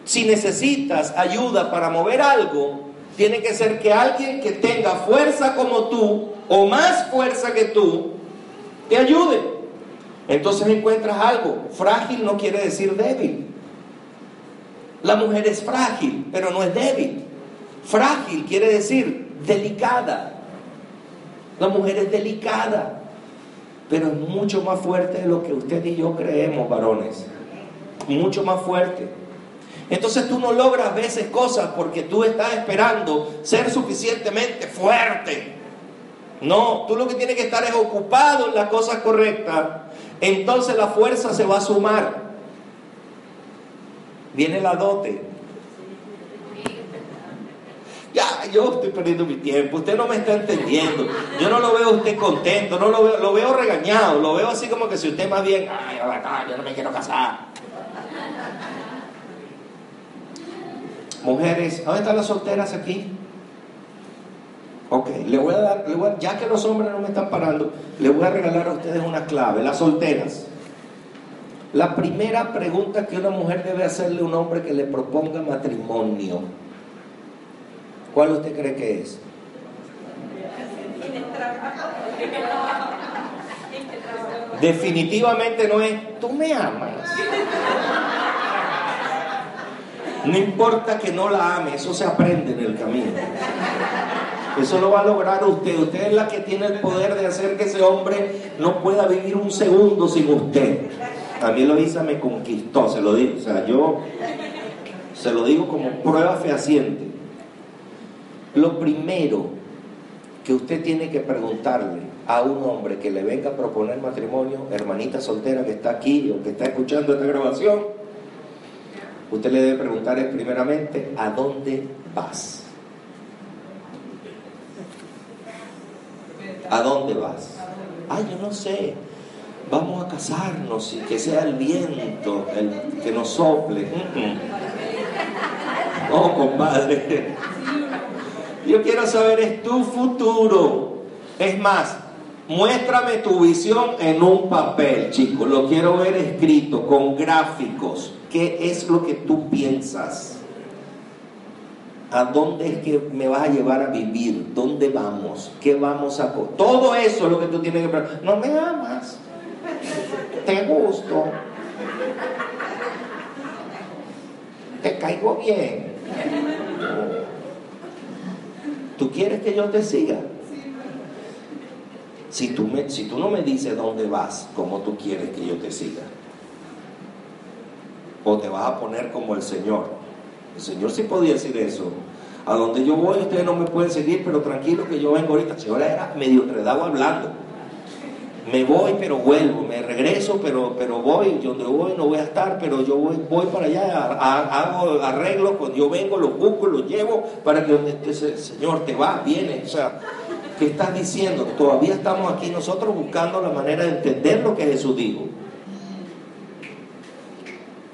Si necesitas ayuda para mover algo, tiene que ser que alguien que tenga fuerza como tú o más fuerza que tú te ayude. Entonces encuentras algo. Frágil no quiere decir débil. La mujer es frágil, pero no es débil. Frágil quiere decir delicada. La mujer es delicada, pero es mucho más fuerte de lo que usted y yo creemos, varones. Mucho más fuerte. Entonces tú no logras a veces cosas porque tú estás esperando ser suficientemente fuerte. No, tú lo que tienes que estar es ocupado en las cosas correctas. Entonces la fuerza se va a sumar. Viene la dote. Ya, yo estoy perdiendo mi tiempo, usted no me está entendiendo. Yo no lo veo usted contento, no lo veo, lo veo regañado, lo veo así como que si usted más bien, ay, yo no me quiero casar. Mujeres, ¿dónde están las solteras aquí? Ok, le voy a dar, ya que los hombres no me están parando, le voy a regalar a ustedes una clave, las solteras. La primera pregunta que una mujer debe hacerle a un hombre que le proponga matrimonio, ¿cuál usted cree que es? Definitivamente no es, tú me amas. No importa que no la ame, eso se aprende en el camino. Eso lo va a lograr usted. Usted es la que tiene el poder de hacer que ese hombre no pueda vivir un segundo sin usted. A mí Loisa me conquistó, se lo digo. O sea, yo se lo digo como prueba fehaciente. Lo primero que usted tiene que preguntarle a un hombre que le venga a proponer matrimonio, hermanita soltera que está aquí o que está escuchando esta grabación, usted le debe preguntar es primeramente, ¿a dónde vas? ¿A dónde vas? Ay, yo no sé. Vamos a casarnos y que sea el viento el que nos sople. Oh, compadre. Yo quiero saber, es tu futuro. Es más, muéstrame tu visión en un papel, chicos. Lo quiero ver escrito con gráficos. ¿Qué es lo que tú piensas? ¿A dónde es que me vas a llevar a vivir? ¿Dónde vamos? ¿Qué vamos a Todo eso es lo que tú tienes que preguntar. No me amas. Te gusto. Te caigo bien. ¿Tú quieres que yo te siga? Si tú, me, si tú no me dices dónde vas, ¿cómo tú quieres que yo te siga? o te vas a poner como el Señor. El Señor sí podía decir eso. A donde yo voy, ustedes no me pueden seguir, pero tranquilo que yo vengo ahorita. El Señor era medio enredado hablando. Me voy, pero vuelvo. Me regreso, pero, pero voy. Donde voy no voy a estar, pero yo voy, voy para allá. hago arreglo. Cuando yo vengo, los busco, los llevo para que donde el Señor te va, viene. O sea, ¿Qué estás diciendo? Todavía estamos aquí nosotros buscando la manera de entender lo que Jesús dijo.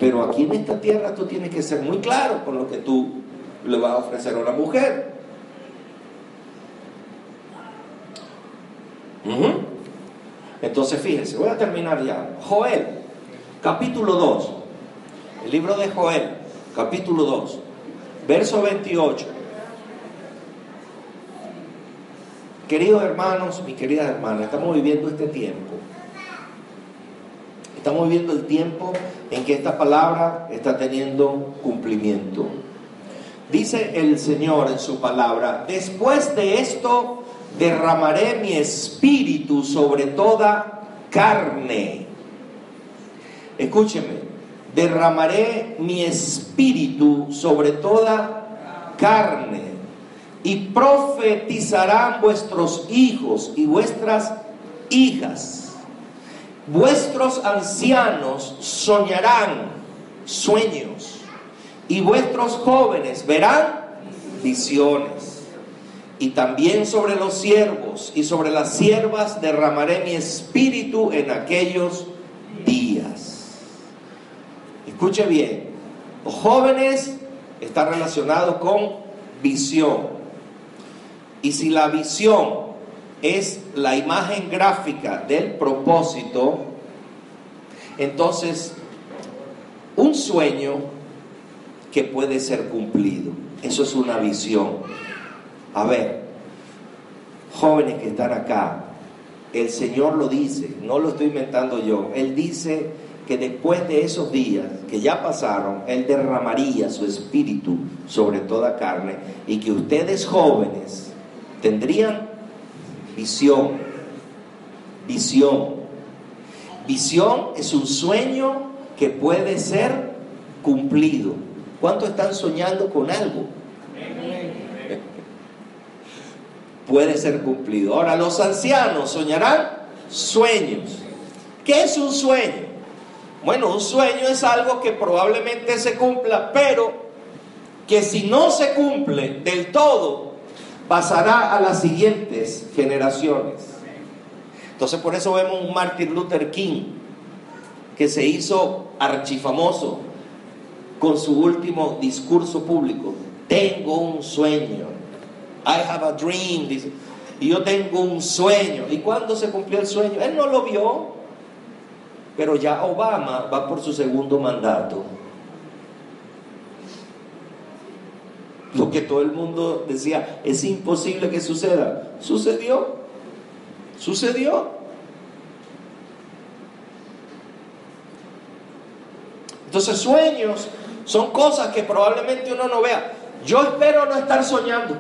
Pero aquí en esta tierra tú tienes que ser muy claro con lo que tú le vas a ofrecer a una mujer. Entonces fíjense, voy a terminar ya. Joel, capítulo 2. El libro de Joel, capítulo 2, verso 28. Queridos hermanos, mis queridas hermanas, estamos viviendo este tiempo. Estamos viviendo el tiempo en que esta palabra está teniendo cumplimiento. Dice el Señor en su palabra, después de esto derramaré mi espíritu sobre toda carne. Escúcheme, derramaré mi espíritu sobre toda carne y profetizarán vuestros hijos y vuestras hijas. Vuestros ancianos soñarán sueños y vuestros jóvenes verán visiones y también sobre los siervos y sobre las siervas derramaré mi espíritu en aquellos días. Escuche bien, los jóvenes están relacionados con visión. Y si la visión es la imagen gráfica del propósito, entonces un sueño que puede ser cumplido. Eso es una visión. A ver, jóvenes que están acá, el Señor lo dice, no lo estoy inventando yo, Él dice que después de esos días que ya pasaron, Él derramaría su espíritu sobre toda carne y que ustedes jóvenes tendrían visión, visión. Visión es un sueño que puede ser cumplido. ¿Cuántos están soñando con algo? puede ser cumplido. Ahora, los ancianos soñarán sueños. ¿Qué es un sueño? Bueno, un sueño es algo que probablemente se cumpla, pero que si no se cumple del todo, pasará a las siguientes generaciones. Entonces por eso vemos un Martin Luther King que se hizo archifamoso con su último discurso público. Tengo un sueño I have a dream, dice. Y yo tengo un sueño. ¿Y cuándo se cumplió el sueño? Él no lo vio. Pero ya Obama va por su segundo mandato. Lo que todo el mundo decía, es imposible que suceda. Sucedió. Sucedió. Entonces sueños son cosas que probablemente uno no vea. Yo espero no estar soñando.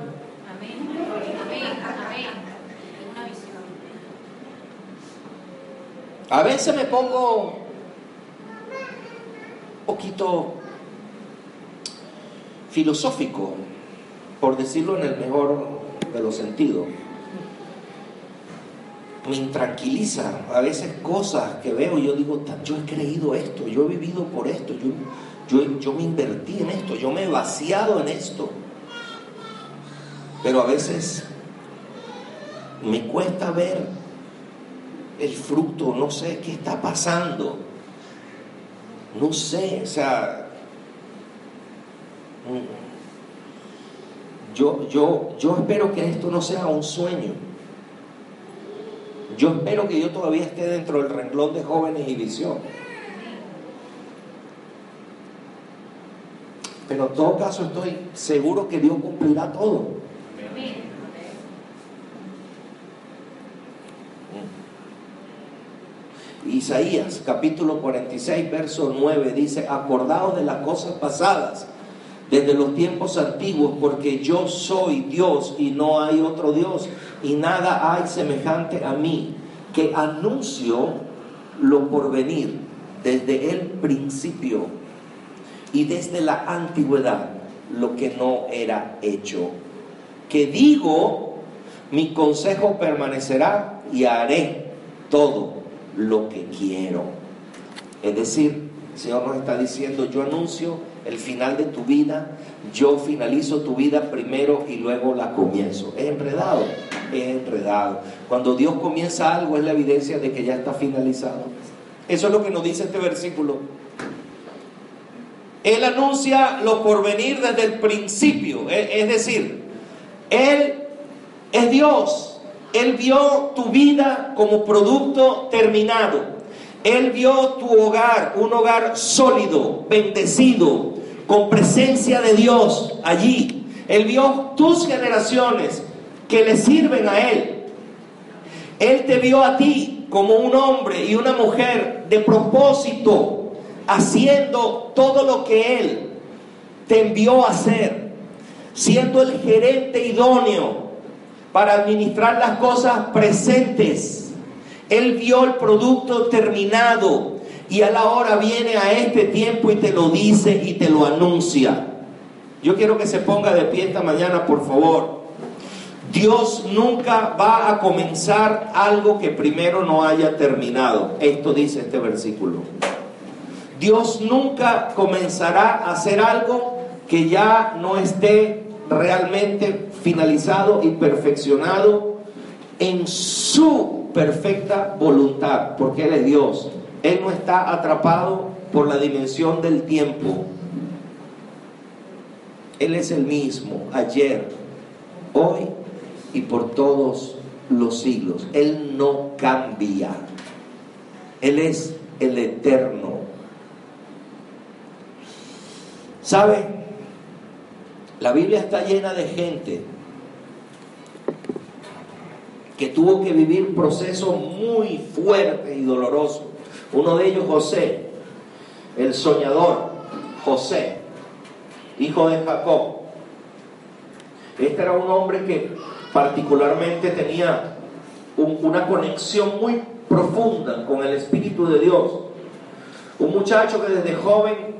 A veces me pongo un poquito filosófico, por decirlo en el mejor de los sentidos. Me intranquiliza a veces cosas que veo y yo digo, yo he creído esto, yo he vivido por esto, yo, yo, yo me invertí en esto, yo me he vaciado en esto. Pero a veces me cuesta ver el fruto, no sé qué está pasando. No sé, o sea, yo, yo, yo espero que esto no sea un sueño. Yo espero que yo todavía esté dentro del renglón de jóvenes y visión. Pero en todo caso estoy seguro que Dios cumplirá todo. Isaías capítulo 46, verso 9 dice, acordaos de las cosas pasadas desde los tiempos antiguos, porque yo soy Dios y no hay otro Dios, y nada hay semejante a mí, que anuncio lo por venir desde el principio y desde la antigüedad lo que no era hecho. Que digo, mi consejo permanecerá y haré todo lo que quiero. Es decir, el Señor nos está diciendo, yo anuncio el final de tu vida, yo finalizo tu vida primero y luego la comienzo. Es enredado, enredado. Cuando Dios comienza algo es la evidencia de que ya está finalizado. Eso es lo que nos dice este versículo. Él anuncia lo por venir desde el principio. E, es decir, Él es Dios. Él vio tu vida como producto terminado. Él vio tu hogar, un hogar sólido, bendecido, con presencia de Dios allí. Él vio tus generaciones que le sirven a Él. Él te vio a ti como un hombre y una mujer de propósito, haciendo todo lo que Él te envió a hacer, siendo el gerente idóneo para administrar las cosas presentes. Él vio el producto terminado y a la hora viene a este tiempo y te lo dice y te lo anuncia. Yo quiero que se ponga de pie esta mañana, por favor. Dios nunca va a comenzar algo que primero no haya terminado. Esto dice este versículo. Dios nunca comenzará a hacer algo que ya no esté realmente finalizado y perfeccionado en su perfecta voluntad, porque Él es Dios. Él no está atrapado por la dimensión del tiempo. Él es el mismo ayer, hoy y por todos los siglos. Él no cambia. Él es el eterno. ¿Sabe? La Biblia está llena de gente que tuvo que vivir un proceso muy fuerte y doloroso. Uno de ellos, José, el soñador, José hijo de Jacob. Este era un hombre que particularmente tenía una conexión muy profunda con el Espíritu de Dios. Un muchacho que desde joven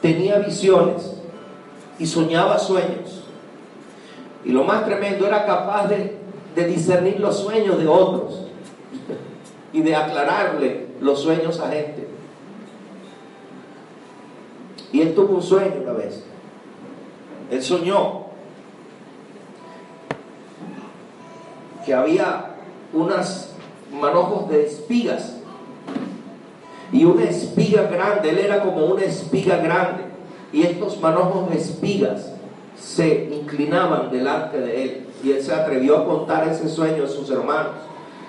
tenía visiones y soñaba sueños. Y lo más tremendo era capaz de, discernir los sueños de otros y de aclararle los sueños a gente. Y él tuvo un sueño una vez. Él soñó que había unas manojos de espigas y una espiga grande, él era como una espiga grande y estos manojos de espigas se inclinaban delante de él y él se atrevió a contar ese sueño a sus hermanos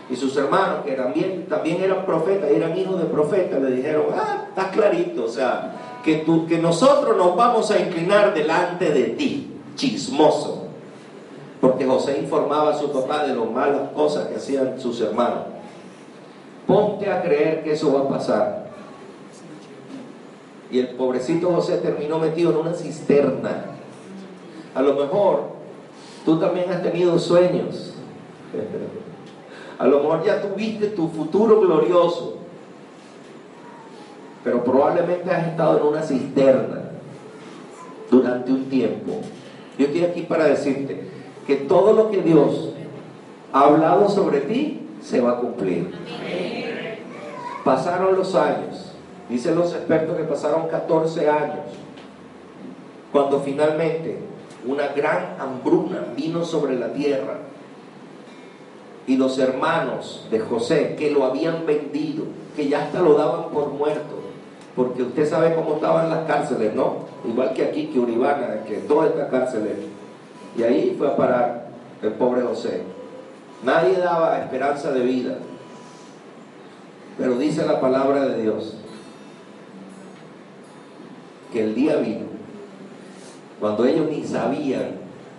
y sus hermanos que también, también eran profetas, eran hijos de profetas, le dijeron, ah, está clarito, o sea, que, tú, que nosotros nos vamos a inclinar delante de ti, chismoso. Porque José informaba a su papá de las malas cosas que hacían sus hermanos. Ponte a creer que eso va a pasar. Y el pobrecito José terminó metido en una cisterna. A lo mejor tú también has tenido sueños. A lo mejor ya tuviste tu futuro glorioso pero probablemente has estado en una cisterna durante un tiempo. Yo estoy aquí para decirte que todo lo que Dios ha hablado sobre ti se va a cumplir. Pasaron los años, dicen los expertos que pasaron 14 años, cuando finalmente una gran hambruna vino sobre la tierra y los hermanos de José que lo habían vendido, que ya hasta lo daban por muerto, porque usted sabe cómo estaban las cárceles, ¿no? Igual que aquí, que Uribana, que todas estas cárceles. Y ahí fue a parar el pobre José. Nadie daba esperanza de vida. Pero dice la palabra de Dios que el día vino cuando ellos ni sabían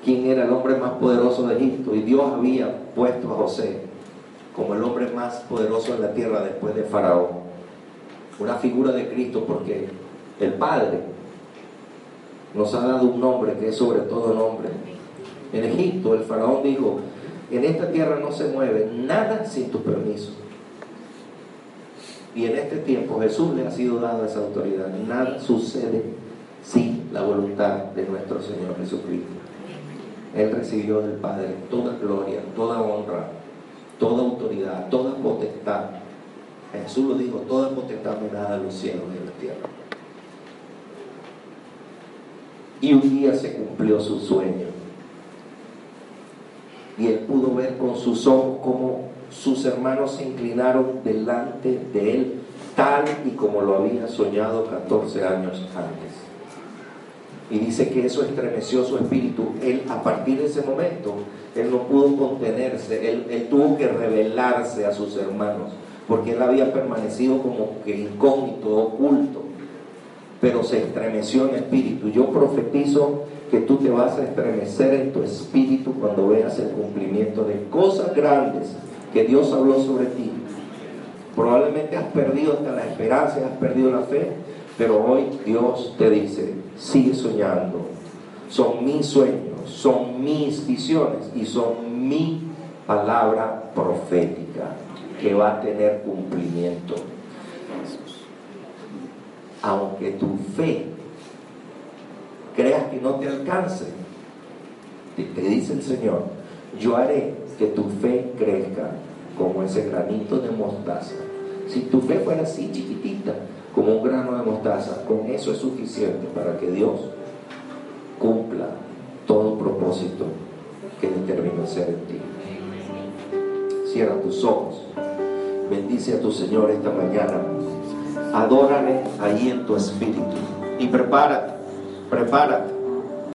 quién era el hombre más poderoso de Egipto y Dios había puesto a José como el hombre más poderoso en la tierra después de Faraón una figura de Cristo porque el Padre nos ha dado un nombre que es sobre todo nombre. En Egipto el faraón dijo, en esta tierra no se mueve nada sin tu permiso. Y en este tiempo Jesús le ha sido dada esa autoridad. Nada sucede sin la voluntad de nuestro Señor Jesucristo. Él recibió del Padre toda gloria, toda honra, toda autoridad, toda potestad Jesús lo dijo, toda potestad me da los cielos y la tierra. Y un día se cumplió su sueño. y él pudo ver con sus ojos cómo sus hermanos se inclinaron delante de él, tal y como lo había soñado 14 años antes. Y dice que eso estremeció su espíritu. Él, a partir de ese momento, él no pudo contenerse, él, tuvo que revelarse a sus hermanos, porque él había permanecido como que incógnito, oculto, pero se estremeció en espíritu. Yo profetizo que tú te vas a estremecer en tu espíritu cuando veas el cumplimiento de cosas grandes que Dios habló sobre ti. Probablemente has perdido hasta la esperanza, has perdido la fe, pero hoy Dios te dice, sigue soñando. Son mis sueños, son mis visiones y son mi palabra profética que va a tener cumplimiento. Aunque tu fe creas que no te alcance, te, dice el Señor, yo haré que tu fe crezca como ese granito de mostaza. Si tu fe fuera así chiquitita, como un grano de mostaza, con eso es suficiente para que Dios cumpla todo propósito que determinó ser en ti. Cierra tus ojos. Bendice a tu Señor esta mañana. Adórale ahí en tu espíritu. Y prepárate, prepárate